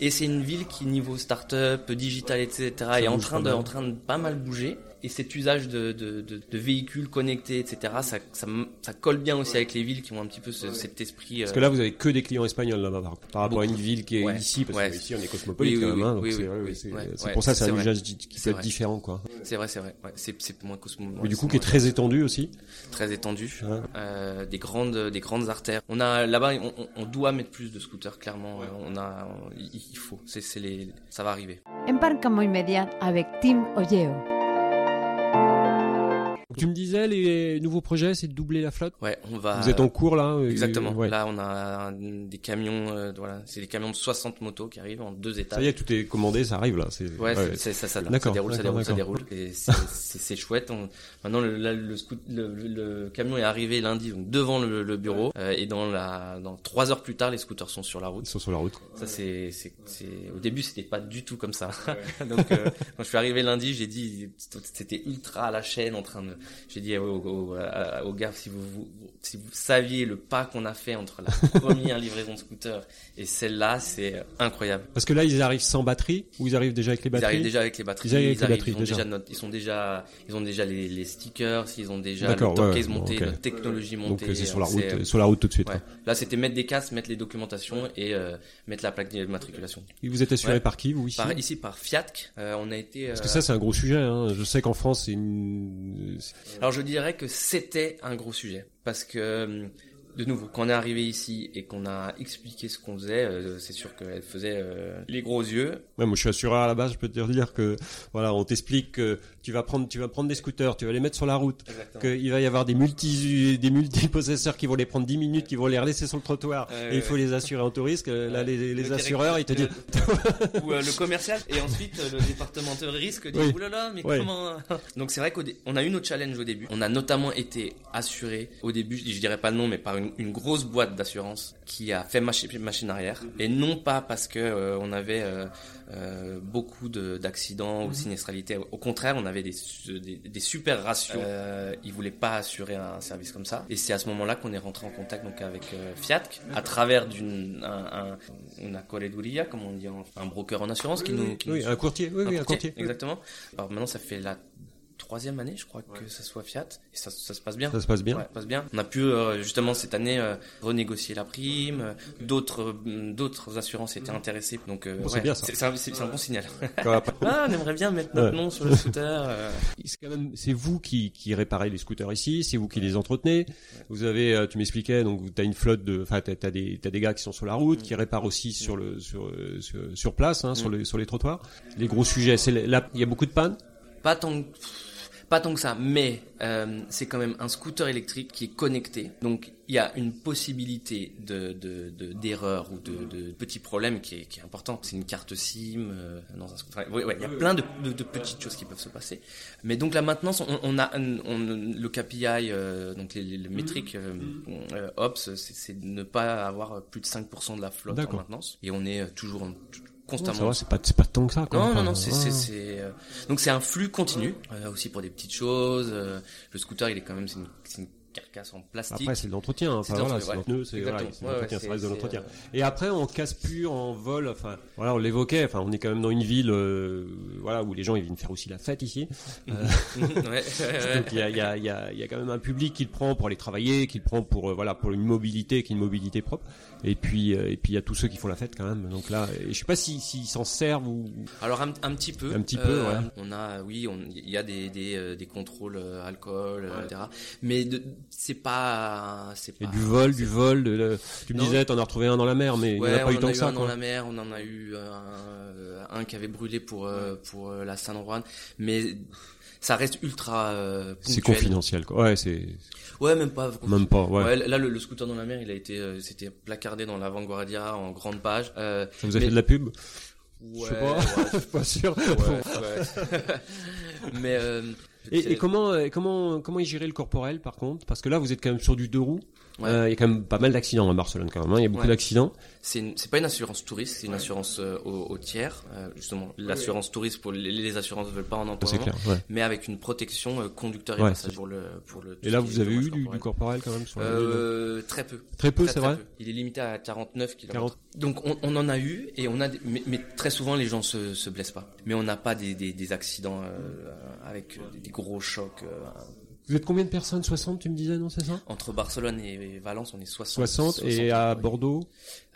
Et c'est une ville qui niveau start-up, digital, etc. est en train de, en train de pas mal bouger. Et cet usage de, de, de, de véhicules connectés, etc. Ça, ça, ça colle bien aussi avec les villes qui ont un petit peu ce- cet esprit. Parce euh, que là, vous avez que des clients espagnols là, par, par rapport à une ville qui est Ouais. ici, parce Ouais. que ici on est cosmopolite Oui, oui, quand même. oui, hein, donc oui, c'est ouais, pour ça c'est c'est un vrai. usage qui peut être différent, quoi. C'est vrai, c'est vrai. C'est c'est moins cosmo. Mais du coup, qui est très étendu aussi. très étendu, euh, des grandes, des grandes artères. On a là-bas, on, doit mettre plus de scooters clairement. euh, On a, on- il faut. C'est, c'est les, ça va arriver. Embarcamos inmediat avec Tim Olleo. thank you tu me disais, les nouveaux projets, c'est de doubler la flotte. Ouais, on va. Vous êtes en cours là euh, Exactement. ouais. Là, on a des camions, euh, voilà, c'est des camions de 60 motos qui arrivent en deux étapes. Ça y est, tout est commandé, ça arrive là. C'est Ouais, c'est- c'est- ça, ça, ça déroule, ça déroule, ça déroule. Et c'est- c'est c'est chouette. On- maintenant, le, là, le, scoot- le, le- le camion est arrivé lundi donc devant le, le bureau euh, et dans la dans trois heures plus tard, les scooters sont sur la route. Ils sont sur la route. Ça c'est c'est c'est au début c'était pas du tout comme ça. Donc euh, quand je suis arrivé lundi, j'ai dit c'était ultra à la chaîne en train de j'ai dit à- aux gars si vous, vous si vous saviez le pas qu'on a fait entre la première livraison de scooter et celle-là, c'est incroyable. Parce que là, ils arrivent sans batterie ou ils arrivent déjà avec les Ils batteries arrivent déjà avec les batteries, Ils arrivent avec arrivent, batteries, ils ont déjà. déjà notre- ils sont déjà ils ont déjà les, les stickers, ils ont déjà le ouais, monté, notre technologie Donc montée. euh, c'est sur la route, c'est, euh, sur la route tout de suite. Ouais. quoi. Là, c'était mettre des casques, mettre les documentations et euh, mettre la plaque d'immatriculation. Et vous êtes assuré par qui vous ici Par, ici par Fiat, euh, on a été. Parce euh, que ça, c'est un gros sujet. Hein. Je sais qu'en France, c'est une. Alors je dirais que c'était un gros sujet parce que euh, de nouveau, quand on est arrivé ici et qu'on a expliqué ce qu'on faisait, euh, c'est sûr qu'elle faisait euh, les gros yeux. Ouais, moi, je suis assureur à la base. Je peux te dire que voilà, on t'explique que tu vas prendre, tu vas prendre des scooters, tu vas les mettre sur la route, qu'il va y avoir des multi, des multipossesseurs qui vont les prendre 10 minutes, qui vont les relaisser sur le trottoir, et il faut les assurer en tout risque. Là, les, les Le assureurs, ils te disent. ou euh, le commercial et ensuite le département de risque dit Oui. oulala mais comment donc c'est vrai qu'on a eu notre challenge au début on a notamment été assuré au début je, je dirais pas le nom mais par une, une grosse boîte d'assurance qui a fait machi- machine arrière. Et non pas parce que euh, on avait euh, euh, beaucoup de- d'accidents ou de sinistralité. Au contraire on avait des, des, des super ratios. Euh, ils voulaient pas assurer un service comme ça. Et c'est à ce moment là qu'on est rentré en contact donc avec euh, Fiat à travers d'une un, un, correduría comme on dit un broker en assurance qui nous qui Oui, nous un courtier. Oui, oui, un courtier. Exactement. Alors maintenant, ça fait la troisième année, je crois, que ça soit Fiat. Et ça, ça se passe bien. Ça se passe bien. Ouais, ça se passe bien. On a pu euh, justement cette année euh, renégocier la prime. euh, D'autres euh, d'autres assurances étaient intéressées. Donc euh, Bon, c'est ouais, bien, ça. C'est c'est un, c'est- c'est un bon signal. Ah, on aimerait bien mettre notre Ouais. nom sur le scooter. euh. C'est quand même, c'est vous qui, qui réparez les scooters ici, c'est vous qui les entretenez. Vous avez, euh, tu m'expliquais, donc t'as une flotte de, enfin t'as, t'as des, t'as des gars qui sont sur la route, qui réparent aussi sur le, sur, euh, sur, sur place, hein, sur Mm. les, sur les trottoirs. Les gros sujets, c'est il y a beaucoup de pannes? Pas tant que- pas tant que ça, mais euh, c'est quand même un scooter électrique qui est connecté. Donc il y a une possibilité de de- de- d'erreur ou de, de petits problèmes qui est, qui est importante. C'est une carte SIM euh, dans un scooter. Ouais, ouais, il y a plein de, de, de petites choses qui peuvent se passer. Mais donc la maintenance, on, on a on- on- le KPI, euh, donc les, les- les métriques euh, euh, Ops, c'est c'est ne pas avoir plus de 5% de la flotte en D'accord. maintenance. Et on est euh, toujours en- constamment c'est pas, c'est pas tant que ça. Quoi. non, non, non, c'est, ouais. c'est, c'est, euh, donc c'est un flux continu, euh, aussi pour des petites choses. euh, le scooter, il est quand même, c'est une, c'est une carcasse en plastique. Après, c'est de l'entretien. Enfin, de voilà, c'est voilà, Ouais, ça reste de l'entretien. euh, Et après, on casse plus en vol. Enfin, voilà, on l'évoquait. Enfin, on est quand même dans une ville, euh, voilà, où les gens ils viennent faire aussi la fête ici. ouais, ouais. Donc il y a, il y, a, il y, a, y a quand même un public qui le prend pour aller travailler, qui le prend pour euh, voilà pour une mobilité qui est une mobilité propre. Et puis euh, et puis il y a tous ceux qui font la fête quand même. Donc là, et je sais pas si s'ils s'en servent ou Alors un, un petit peu. Un petit peu, ouais. On a, oui, il y a des des, euh, des contrôles euh, alcool, euh, etc. Mais de, c'est pas, c'est et pas. du vol, du vol. De, de- tu me Non. disais, t'en as retrouvé un dans la mer, mais il Ouais, n'y en a pas on eu en tant a que eu ça. un dans Quoi. la mer, on en a eu un, un qui avait brûlé pour euh, pour euh, la San Juan, mais ça reste ultra euh, C'est confidentiel. Quoi. Ouais, c'est Ouais, même pas. même pas. Ouais. Ouais, là, le, le scooter dans la mer, il a été, euh, c'était placardé dans la Vanguardia en grande page. Euh, Ça vous a mais- fait de la pub? Ouais, Je sais pas. ouais, Je suis pas sûr. ouais. mais euh, Et, et comment euh, comment comment y gérer le corporel par contre? Parce que là, vous êtes quand même sur du deux roues. Ouais. Euh, Il y a quand même pas mal d'accidents à Barcelone quand même. hein. Il y a beaucoup Ouais. d'accidents. c'est une- c'est pas une assurance touriste, c'est une assurance euh, au, au tiers. Euh, justement, l'assurance touriste pour les, les assurances ne veulent pas en entendre. C'est clair. Ouais. Mais avec une protection euh, conducteur et Ouais. passager pour le pour le. Et là, vous avez eu du, du corporel. quand même sur ligne Euh, très peu. Très peu, Très, c'est très vrai. peu. Il est limité à 49 km. 40. Donc on, on en a eu et on a des- mais, mais très souvent les gens se, se blessent pas. Mais on n'a pas des, des, des accidents euh, avec euh, des, des gros chocs. Vous êtes combien de personnes? 60, tu me disais, non, c'est ça? Entre Barcelone et Valence, on est 60. 60 et à. Bordeaux?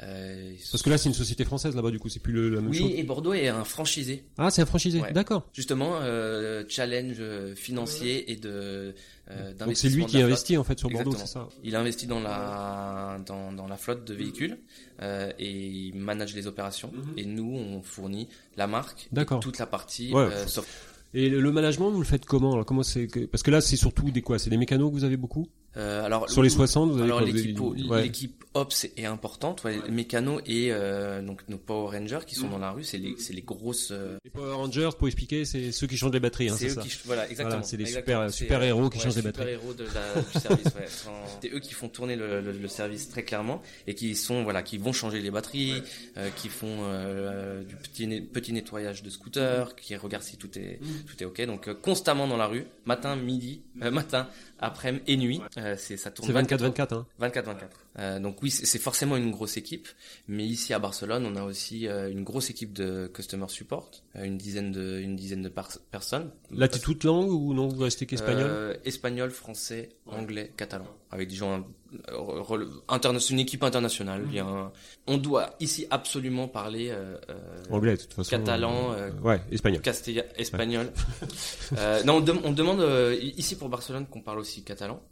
Euh, Parce que là, c'est une société française là-bas, du coup, c'est plus le, la même oui, chose. et Bordeaux est un franchisé. Ah, c'est un franchisé. Ouais. D'accord. Justement, euh, challenge euh, financier et de euh, Donc c'est lui qui investit en fait sur Bordeaux, c'est ça? Il investit dans la dans, dans la flotte de véhicules euh, et il manage les opérations. Et nous, on fournit la marque, toute la partie Ouais. euh, soft- Et le, management, vous le faites comment alors, comment c'est que- Parce que là, c'est surtout des quoi? C'est des mécanos que vous avez beaucoup? Euh, alors Sur les 60, vous avez alors l'équipe ouais. Ops est importante, ouais, les mécanos et euh, donc nos Power Rangers qui sont Mm. dans la rue, c'est les c'est les grosses euh, Les Power Rangers, pour expliquer, c'est ceux qui changent les batteries, hein, c'est eux ça qui voilà exactement Voilà, c'est des exactement. super- super héros qui ouais, changent les super batteries. héros de la, du service c'est eux qui font tourner le, le, le service très clairement et qui sont voilà qui vont changer les batteries euh, qui font euh, du petit nettoyage de scooter qui regardent si tout est Mm. tout est ok donc euh, constamment dans la rue matin midi euh, matin après-midi et nuit euh, c'est ça tourne C'est 24-24, hein 24-24. Euh, donc oui, c'est forcément une grosse équipe, mais ici à Barcelone, on a aussi euh, une grosse équipe de customer support, euh, une dizaine de une dizaine de personnes. Toute langue ou non Vous restez qu'espagnol? Espagnol, français, anglais, catalan, avec des gens c'est une équipe internationale. Il y a un- on doit ici absolument parler euh, Anglais, de toute façon. catalan, euh, ouais, espagnol. Castilla, espagnol. euh, non, on, dem- on demande ici pour Barcelone qu'on parle aussi catalan.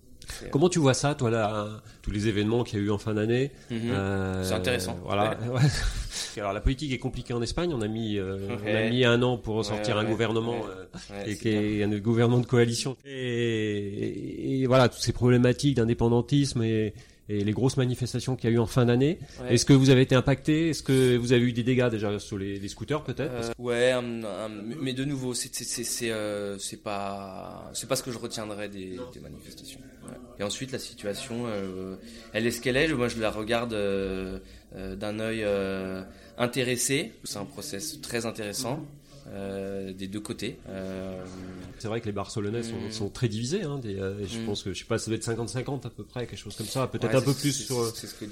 Comment tu vois ça, toi, là, hein, tous les événements qu'il y a eu en fin d'année Mhm. euh, C'est intéressant. Voilà. ouais. Alors, la politique est compliquée en Espagne. On a mis, euh, on a mis un an pour sortir Ouais, un ouais, gouvernement euh, Ouais, qui, est- c'est qui est un gouvernement de coalition. Et, et- et voilà, toutes ces problématiques d'indépendantisme et, et les grosses manifestations qu'il y a eu en fin d'année. Ouais. Est-ce que vous avez été impacté? Est-ce que vous avez eu des dégâts déjà sur les, les scooters, peut-être? Euh, ouais, un- un- mais de nouveau, c'est c'est c'est c'est euh, c'est pas c'est pas ce que je retiendrai des, des manifestations. Ouais. Et ensuite, la situation, euh, elle est ce qu'elle est. Moi, je la regarde euh, euh, d'un œil euh, intéressé. C'est un process très intéressant. Euh, des deux côtés. Euh, C'est vrai que les Barcelonais sont, Mm. sont très divisés. Hein, des, euh, je Mm. pense que je sais pas, ça doit être 50-50 à peu près, quelque chose comme ça. Peut-être ouais, un peu plus sur. C'est ce que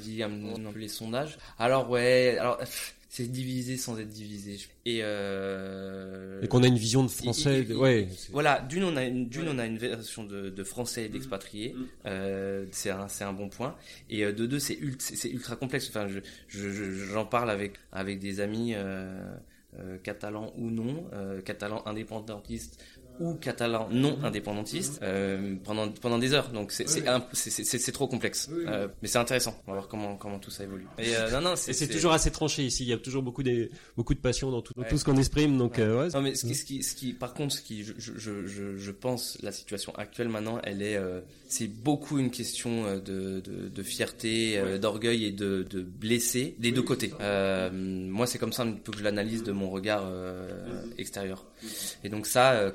peu les sondages. Alors ouais, alors c'est divisé sans être divisé. Et euh, Et qu'on a une vision de français. de- ouais. Voilà, d'une on a une, d'une on a une version de, de français et d'expatriés, euh, c'est un c'est un bon point. Et euh, de deux c'est ultra c'est c'est ultra complexe. Enfin, je- j'en parle avec avec des amis euh, euh, catalans ou non, euh, catalans indépendantistes ou catalans non indépendantistes euh, pendant pendant des heures. Donc c'est c'est c'est c'est- c'est- c'est trop complexe. Euh, mais c'est intéressant. On va voir comment comment tout ça évolue. Et euh, non non Et c'est toujours assez tranché ici. Il y a toujours beaucoup des beaucoup de passion dans tout, dans Ouais. tout ce qu'on exprime. Donc euh, ouais. Non mais ce qui, ce qui, ce qui, par contre, ce qui, je, je, je, je- je pense, la situation actuelle maintenant, elle est, euh, c'est beaucoup une question euh, de, de, de fierté, euh, d'orgueil et de, de blessé des deux côtés. Euh, moi, c'est comme ça un peu que je l'analyse de mon regard euh, extérieur. Et donc ça, euh,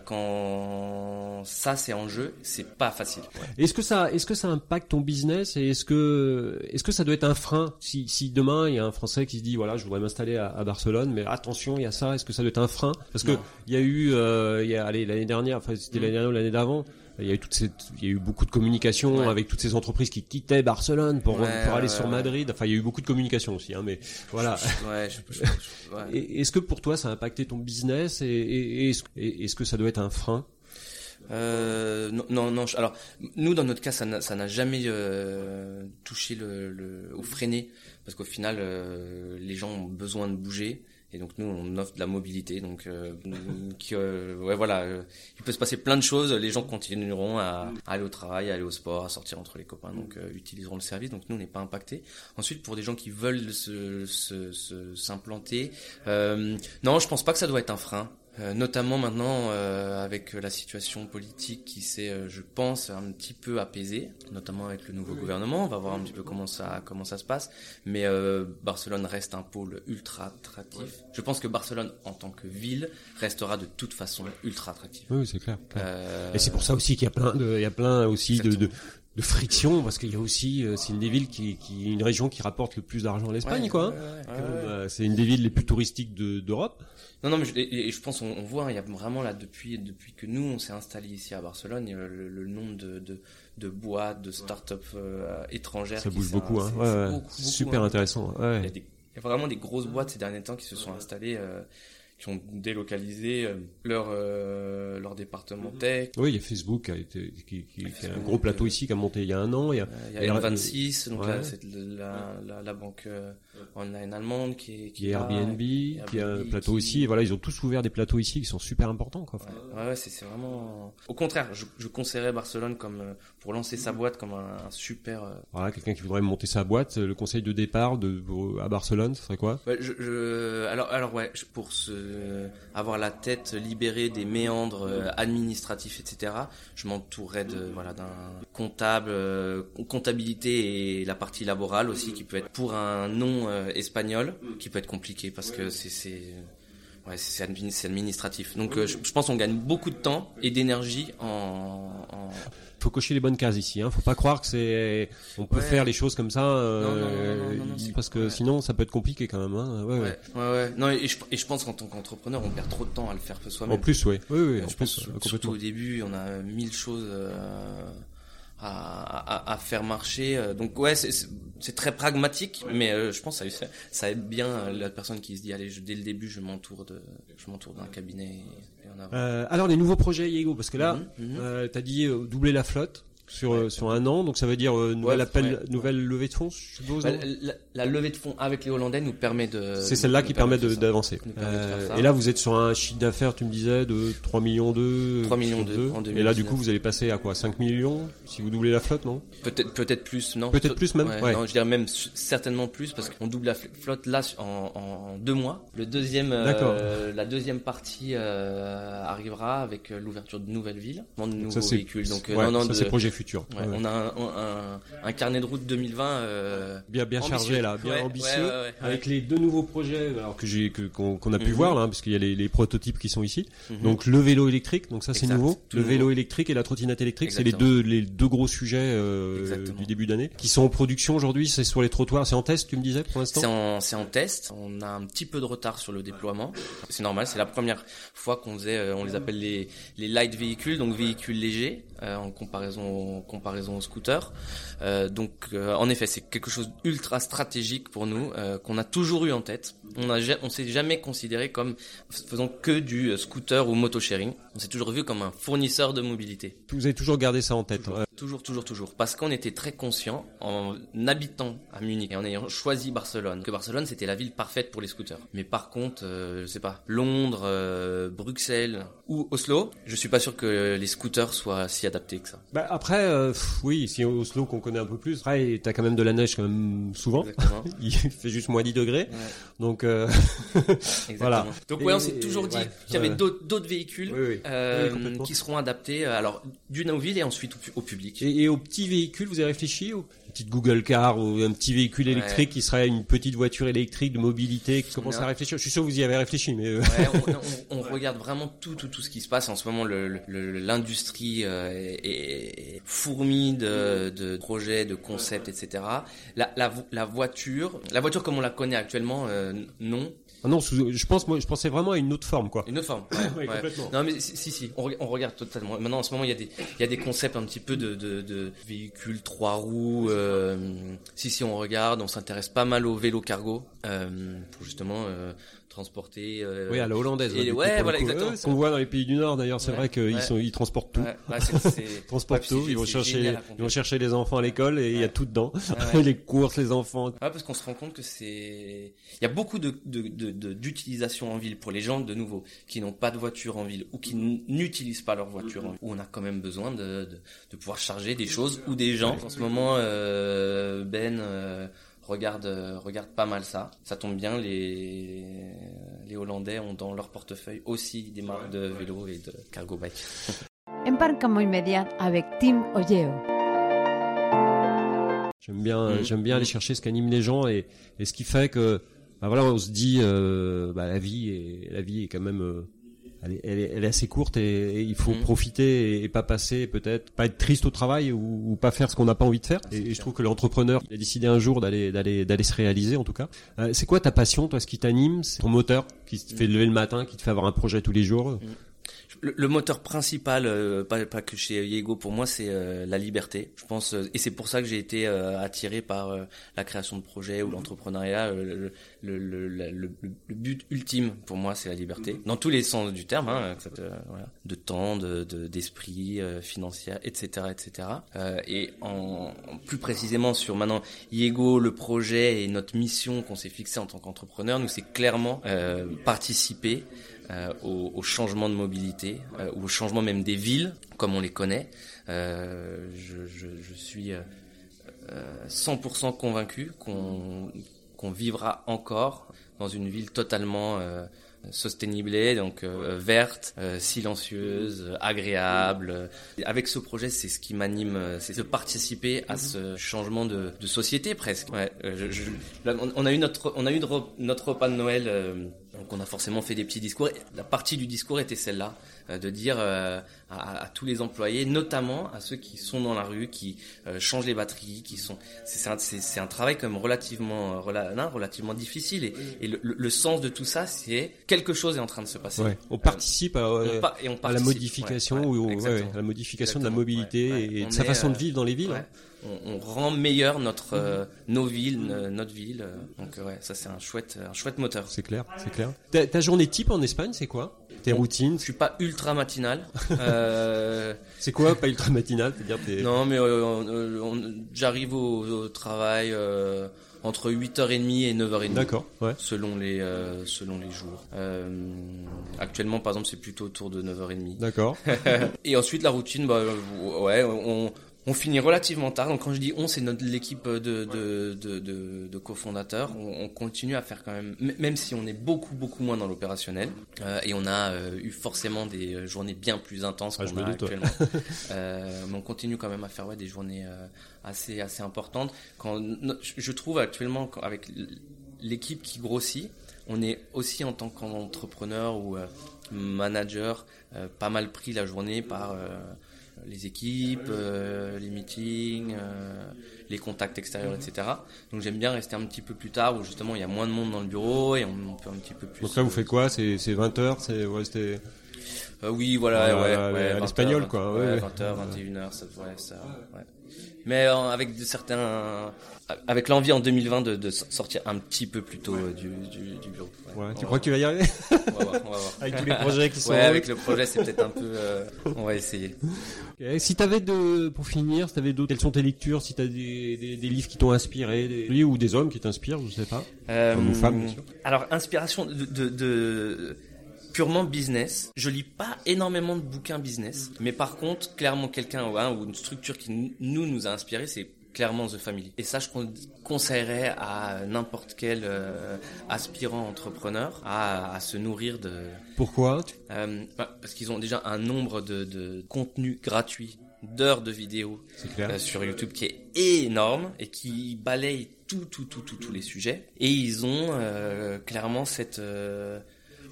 ça c'est en jeu, c'est pas facile. Est-ce que ça, est-ce que ça impacte ton business et est-ce que, est-ce que ça doit être un frein si, si demain il y a un Français qui se dit voilà je voudrais m'installer à, à Barcelone mais attention il y a ça est-ce que ça doit être un frein? Parce que il y a eu euh, il y a allez, l'année dernière enfin c'était l'année dernière ou l'année d'avant il y a eu toute cette, il y a eu beaucoup de communication Ouais. avec toutes ces entreprises qui quittaient Barcelone pour, Ouais, pour aller ouais, sur. Madrid. Enfin, il y a eu beaucoup de communication aussi, hein, mais voilà. Est-ce que pour toi ça a impacté ton business et, et- et est-ce que ça doit être un frein? Euh, non, non, Alors, nous, dans notre cas, ça n'a ça n'a jamais euh, touché le, le, ou freiné, parce qu'au final, euh, les gens ont besoin de bouger. Et donc nous, on offre de la mobilité. Donc, euh, euh, ouais, voilà, euh, il peut se passer plein de choses. Les gens continueront à, aller au travail, à aller au sport, à sortir entre les copains. Donc, euh, utiliseront le service. Donc nous, on n'est pas impacté. Ensuite, pour des gens qui veulent se se- se- s'implanter, non, je pense pas que ça doit être un frein. Euh, notamment maintenant euh, avec la situation politique qui s'est, euh, je pense, un petit peu apaisée, notamment avec le nouveau gouvernement. On va voir un petit peu comment ça comment ça se passe. Mais euh, Barcelone reste un pôle ultra attractif. Je pense que Barcelone, en tant que ville, restera de toute façon ultra attractive. Oui, c'est clair. Euh, Et c'est pour ça aussi qu'il y a plein de, il y a plein aussi de, de, de friction parce qu'il y a aussi, euh, c'est une des villes qui, qui, une région qui rapporte le plus d'argent à l'Espagne, ouais, quoi. hein. ouais, Quand ouais, même, ouais. C'est une des villes les plus touristiques de- d'Europe. Non, non, mais je, et, et je pense, on, on voit, hein, il y a vraiment là, depuis, depuis que nous, on s'est installé ici à Barcelone, il y a le, le nombre de, de, de boîtes, de start-up euh, étrangères. Ça qui bouge beaucoup, hein. c'est- Ouais, beaucoup, Super hein. intéressant. Il y, a Ouais. des- il y a vraiment des grosses boîtes ces derniers temps qui se sont installées, euh, qui ont délocalisé euh, leur, euh, leur département tech. Oui, il y a Facebook qui a été, qui, qui, qui a un gros plateau euh, ici qui a monté il y a un an. Il y a, Euh, Il y Et a alors, N26, donc ouais. là, c'est la, la, la banque euh, online allemande qui est, qui est Airbnb, qui a un plateau qui- aussi. Et voilà, ils ont tous ouvert des plateaux ici qui sont super importants, quoi. Ouais, ouais, ouais, c'est c'est vraiment. Au contraire, je, je conseillerais Barcelone comme pour lancer sa boîte comme un, un super. euh, Voilà, quelqu'un qui voudrait monter sa boîte, le conseil de départ de, à Barcelone, ce serait quoi? Ouais, je, je- alors, alors ouais, je- pour ce, de avoir la tête libérée des méandres euh, administratifs, etc., je voilà d'un comptable, euh, comptabilité et la partie laborale aussi qui peut être pour un nom euh, espagnol qui peut être compliqué parce que c'est administratif. Donc je, pense qu'on gagne beaucoup de temps et d'énergie en, faut cocher les bonnes cases ici. Hein. Faut pas croire que c'est, on peut faire les choses comme ça, euh, parce que sinon ça peut être compliqué quand même. Hein. Ouais, ouais, ouais. Non, et je, et je pense qu'en tant qu'entrepreneur, on perd trop de temps à le faire soi-même. En plus, oui, oui, oui. Je pense, surtout au début, on a mille choses. Euh, à, à, à, faire marcher. Euh, donc ouais, c'est très pragmatique, mais euh, je pense que ça, ça aide bien la personne qui se dit allez, je, dès le début, je m'entoure de, je m'entoure d'un cabinet. Et, euh, alors les nouveaux projets Diego, parce que là, mm -hmm. t'as dit doubler la flotte sur sur un an, donc ça veut dire nouvelle appel, nouvelle levée de fonds, je suppose. Bah, la, la, levée de fonds avec les Hollandais nous permet de. C'est celle-là qui permet d'avancer. Euh, et là, vous êtes sur un chiffre d'affaires, tu me disais, de 3 millions 2 3 millions 2 en Et là, du coup, vous allez passer à quoi? 5 millions si vous doublez la flotte, non? Peut-être peut-être plus, non? Peut-être plus même. Ouais, Non, je dirais même certainement plus parce qu'on double la flotte là en, en deux mois. Le deuxième, euh, la deuxième partie euh, arrivera avec l'ouverture de nouvelles villes, de nouveaux ça, véhicules. Donc non, non, ça c'est projet futur. On a un, un, un, carnet de route 2020 euh, bien bien chargé là, bien ambitieux, avec les deux nouveaux projets alors que j'ai qu'on a pu voir là, puisqu'il y a les, les, prototypes qui sont ici. Donc le vélo électrique, donc ça c'est nouveau. Le vélo électrique et la trottinette électrique, c'est les deux les deux gros sujets euh, du début d'année qui sont en production aujourd'hui. C'est sur les trottoirs, c'est en test, tu me disais pour l'instant? C'est en test. On a un petit peu de retard sur le déploiement. C'est normal, c'est la première fois qu'on faisait, on les appelle les les light véhicules, donc véhicules légers en comparaison en comparaison aux scooters. Euh, donc, euh, en effet, c'est quelque chose d'ultra stratégique pour nous euh, qu'on a toujours eu en tête. On a, on s'est jamais considéré comme faisant que du scooter ou moto sharing. On s'est toujours vu comme un fournisseur de mobilité. Vous avez toujours gardé ça en tête. Toujours, toujours, toujours. Parce qu'on était très conscient en habitant à Munich et en ayant choisi Barcelone que Barcelone c'était la ville parfaite pour les scooters. Mais par contre, je sais pas, Londres, Bruxelles ou Oslo, je suis pas sûr que les scooters soient si adaptés que ça. Bah après, oui, si Oslo qu'on connaît un peu plus. Après, t'as quand même de la neige quand même souvent. Il fait juste moins 10 degrés. Ouais. Donc euh... voilà. Donc ouais, on s'est toujours dit ouais, qu'il y avait d'autres véhicules oui, oui. Euh, qui seront adaptés euh, alors d'une aux villes et ensuite au, au public. Et, et, aux petits véhicules, vous avez réfléchi aux petite Google Car ou un petit véhicule électrique qui serait une petite voiture électrique de mobilité qui commence à réfléchir. Je suis sûr que vous y avez réfléchi, mais euh, ouais, on, on, on, regarde vraiment tout, tout, tout ce qui se passe en ce moment. L'industrie euh, est, est, fourmie de, de projets, de concepts, etc. La, la, la voiture, la voiture comme on la connaît actuellement, euh, non. Ah non, je pense, moi, je pensais vraiment à une autre forme, quoi. Une autre forme. Ouais, ouais, complètement. Non, mais si, si, on, on, regarde totalement. Maintenant, en ce moment, il y a des, il y a des concepts un petit peu de, de, de véhicules trois roues. Euh, si, si, on regarde, on s'intéresse pas mal au vélo cargo euh, pour justement euh, transporter. Euh, oui, à la hollandaise. Et, ouais, voilà, exactement. Ce qu'on voit dans les pays du Nord, d'ailleurs, c'est vrai qu'ils sont, ils transportent tout. Ouais, ils transportent tout. Ils vont chercher, ils vont chercher les enfants à l'école et il y a tout dedans. les courses, les enfants. Ouais, parce qu'on se rend compte que c'est, il y a beaucoup de, de, de, d'utilisation en ville pour les gens, de nouveau, qui n'ont pas de voiture en ville ou qui n'utilisent pas leur voiture en ville, où on a quand même besoin de, de, de pouvoir charger des choses ou des gens. En ce moment, euh, Ben, euh, regarde regarde pas mal ça. Ça tombe bien, les les Hollandais ont dans leur portefeuille aussi des marques de vélo et de cargo bike. Embarcamos inmediat avec Tim. J'aime bien mmh. j'aime bien aller chercher ce qu'animent les gens et, et ce qui fait que bah voilà on se dit euh, bah la vie est la vie est quand même euh, elle est, elle, est, elle est, assez courte et, et il faut mmh. profiter et, et, pas passer peut-être pas être triste au travail ou, ou pas faire ce qu'on n'a pas envie de faire. Et, et je trouve que l'entrepreneur a décidé un jour d'aller d'aller d'aller se réaliser en tout cas. Euh, c'est quoi ta passion toi ce qui t'anime? C'est ton moteur qui te fait lever le matin qui te fait avoir un projet tous les jours? Mmh. Le, le, moteur principal, euh, pas, pas, que chez Yego pour moi, c'est euh, la liberté. Je pense, euh, et c'est pour ça que j'ai été attiré par la création de projets ou l'entrepreneuriat. Le, le, le, but ultime pour moi, c'est la liberté, dans tous les sens du terme, hein, voilà, de temps, de d'esprit, financier, etc., etc. et en, plus précisément sur maintenant Yego, le projet et notre mission qu'on s'est fixé en tant qu'entrepreneur, nous c'est clairement participer euh, au, changement de mobilité, euh, ou au changement même des villes, comme on les connaît. Euh, je, suis 100% euh, convaincu qu'on qu'on vivra encore dans une ville totalement sustainable, donc verte, silencieuse, agréable. Avec ce projet, c'est ce qui m'anime, c'est de participer à ce changement de, société presque. On, a eu notre, on a eu notre repas de Noël, donc on a forcément fait des petits discours. La partie du discours était celle-là. Euh, de dire euh, à, à, tous les employés, notamment à ceux qui sont dans la rue, qui euh, changent les batteries, qui sont. C'est un, c'est un travail comme relativement, non, relativement difficile. Et, et le, le, sens de tout ça, c'est quelque chose est en train de se passer. Ouais. On participe à, on pa et on participe, à la modification ouais, ou à la modification de la mobilité et de sa façon de vivre dans les villes. On, on, rend meilleur notre euh, nos villes, notre ville. Donc ouais, ça c'est un chouette un chouette moteur. C'est clair, c'est clair. Ta, ta, journée type en Espagne, c'est quoi? Tes routines? Je suis pas ultra matinal. euh... C'est quoi pas ultra matinal? C'est-à-dire Non, mais euh, j'arrive au, au, travail euh, entre 8h30 et 9h30. D'accord, ouais. Selon les, euh, selon les jours. Euh, actuellement, par exemple, c'est plutôt autour de 9h30. D'accord. et ensuite, la routine, bah, ouais, on, on finit relativement tard. Donc quand je dis on, c'est notre l'équipe de, de, de, de, de cofondateurs. On, on, continue à faire quand même, même si on est beaucoup beaucoup moins dans l'opérationnel. Euh, et on a euh, eu forcément des euh, journées bien plus intenses ah, qu'on a actuellement. euh, mais on continue quand même à faire ouais, des journées assez assez importantes. Quand je trouve actuellement avec l'équipe qui grossit, on est aussi en tant qu'entrepreneur ou manager pas mal pris la journée par les équipes, euh, les meetings, euh, les contacts extérieurs, etc. Donc j'aime bien rester un petit peu plus tard où justement il y a moins de monde dans le bureau et on, peut un petit peu plus. Donc là vous faites quoi? C'est 20 heures C'est ouais. Euh, oui, voilà, ouais, ouais, ouais, l'espagnol quoi. Ouais, 20 h 21 h ça devrait ça. Ouais. Mais euh, avec de certains, avec l'envie en 2020 de, de, sortir un petit peu plus tôt euh, du, du, du, bureau. Ouais, ouais tu crois que tu vas y arriver on va voir, on va voir. Avec tous les projets qui sont. Ouais, avec le projet, c'est peut-être un peu. Euh, on va essayer. Okay. Si t'avais de, pour finir, si t'avais d'autres, quelles sont tes lectures Si t'as des, des, des livres qui t'ont inspiré, des livres ou des hommes qui t'inspirent, je sais pas. Euh, Comme ou femmes, bien sûr. Alors, inspiration de, de, de purement business. Je lis pas énormément de bouquins business, mais par contre, clairement quelqu'un hein, ou une structure qui nous nous a inspiré, c'est clairement The Family. Et ça, je conseillerais à n'importe quel euh, aspirant entrepreneur à, à, se nourrir de. Pourquoi? euh, Parce qu'ils ont déjà un nombre de, de contenus gratuits d'heures de vidéos euh, sur YouTube qui est énorme et qui balaye tout, tout, tout, tout, tous les sujets. Et ils ont clairement cette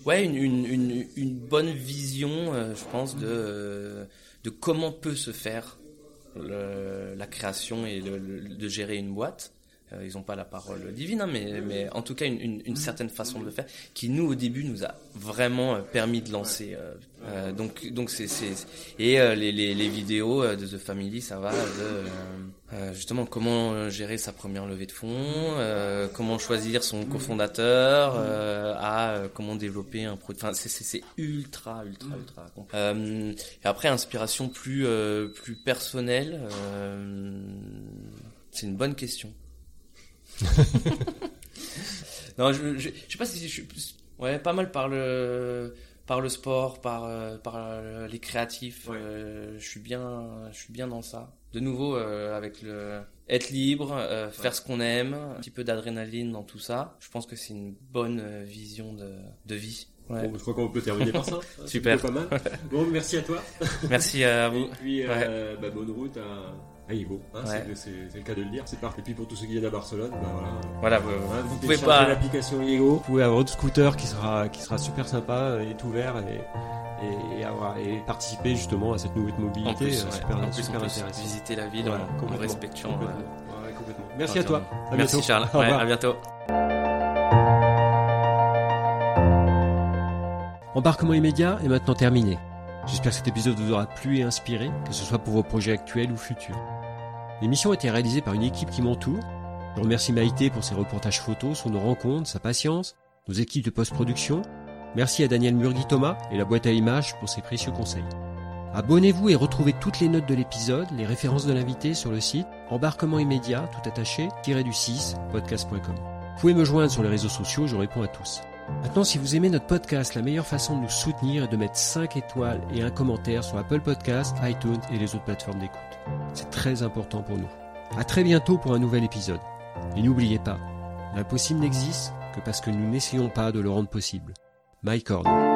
ouais, une, une, une, une, bonne vision, je pense, de, de comment peut se faire le, la création et le, de gérer une boîte. Euh, ils n'ont pas la parole divine, hein, mais, en tout cas une, certaine façon de le faire qui nous au début nous a vraiment euh, permis de lancer. Euh, donc c'est et les, vidéos de The Family ça va de justement comment gérer sa première levée de fonds, comment choisir son cofondateur, à comment développer un produit. Enfin c'est ultra ultra ultra. Et après inspiration plus personnelle, c'est une bonne question. non, je, je, je, sais pas si je suis ouais, pas mal par le par le sport, par par les créatifs. Ouais. Euh, je suis bien, je suis bien dans ça. De nouveau euh, avec le être libre, euh, ouais. faire ce qu'on aime, un petit peu d'adrénaline dans tout ça. Je pense que c'est une bonne vision de de vie. Ouais. Bon, je crois qu'on peut terminer par ça. Super. Pas mal. Bon, merci à toi. Merci à vous. Et puis, euh, bah, bonne route à Hein, ouais. C'est le cas de le dire. C'est parfait. Et puis pour tous ceux qui viennent à Barcelone, bah, voilà. Voilà, vous, hein, vous, vous pouvez pas l'application. Vous pouvez avoir votre scooter qui sera qui sera super sympa, et est ouvert et et, avoir, et participer justement à cette nouvelle mobilité en plus, euh, super, en plus, super en plus, intéressant. Visiter la ville voilà, en, en respectant. Complètement. Ouais, complètement. Merci à toi. À Merci bientôt. Charles. Ouais, à bientôt. Embarquement immédiat est maintenant terminé. J'espère que cet épisode vous aura plu et inspiré, que ce soit pour vos projets actuels ou futurs. L'émission a été réalisée par une équipe qui m'entoure. Je remercie Maïté pour ses reportages photos sur nos rencontres, sa patience, nos équipes de post-production. Merci à Daniel Murgui-Thomas et la boîte à images pour ses précieux conseils. Abonnez-vous et retrouvez toutes les notes de l'épisode, les références de l'invité sur le site embarquement immédiat, tout attaché, du 6, podcast.com. Vous pouvez me joindre sur les réseaux sociaux, je réponds à tous. Maintenant, si vous aimez notre podcast, la meilleure façon de nous soutenir est de mettre 5 étoiles et un commentaire sur Apple Podcasts, iTunes et les autres plateformes d'écoute. C'est très important pour nous. À très bientôt pour un nouvel épisode. Et n'oubliez pas, l'impossible n'existe que parce que nous n'essayons pas de le rendre possible. MyCord.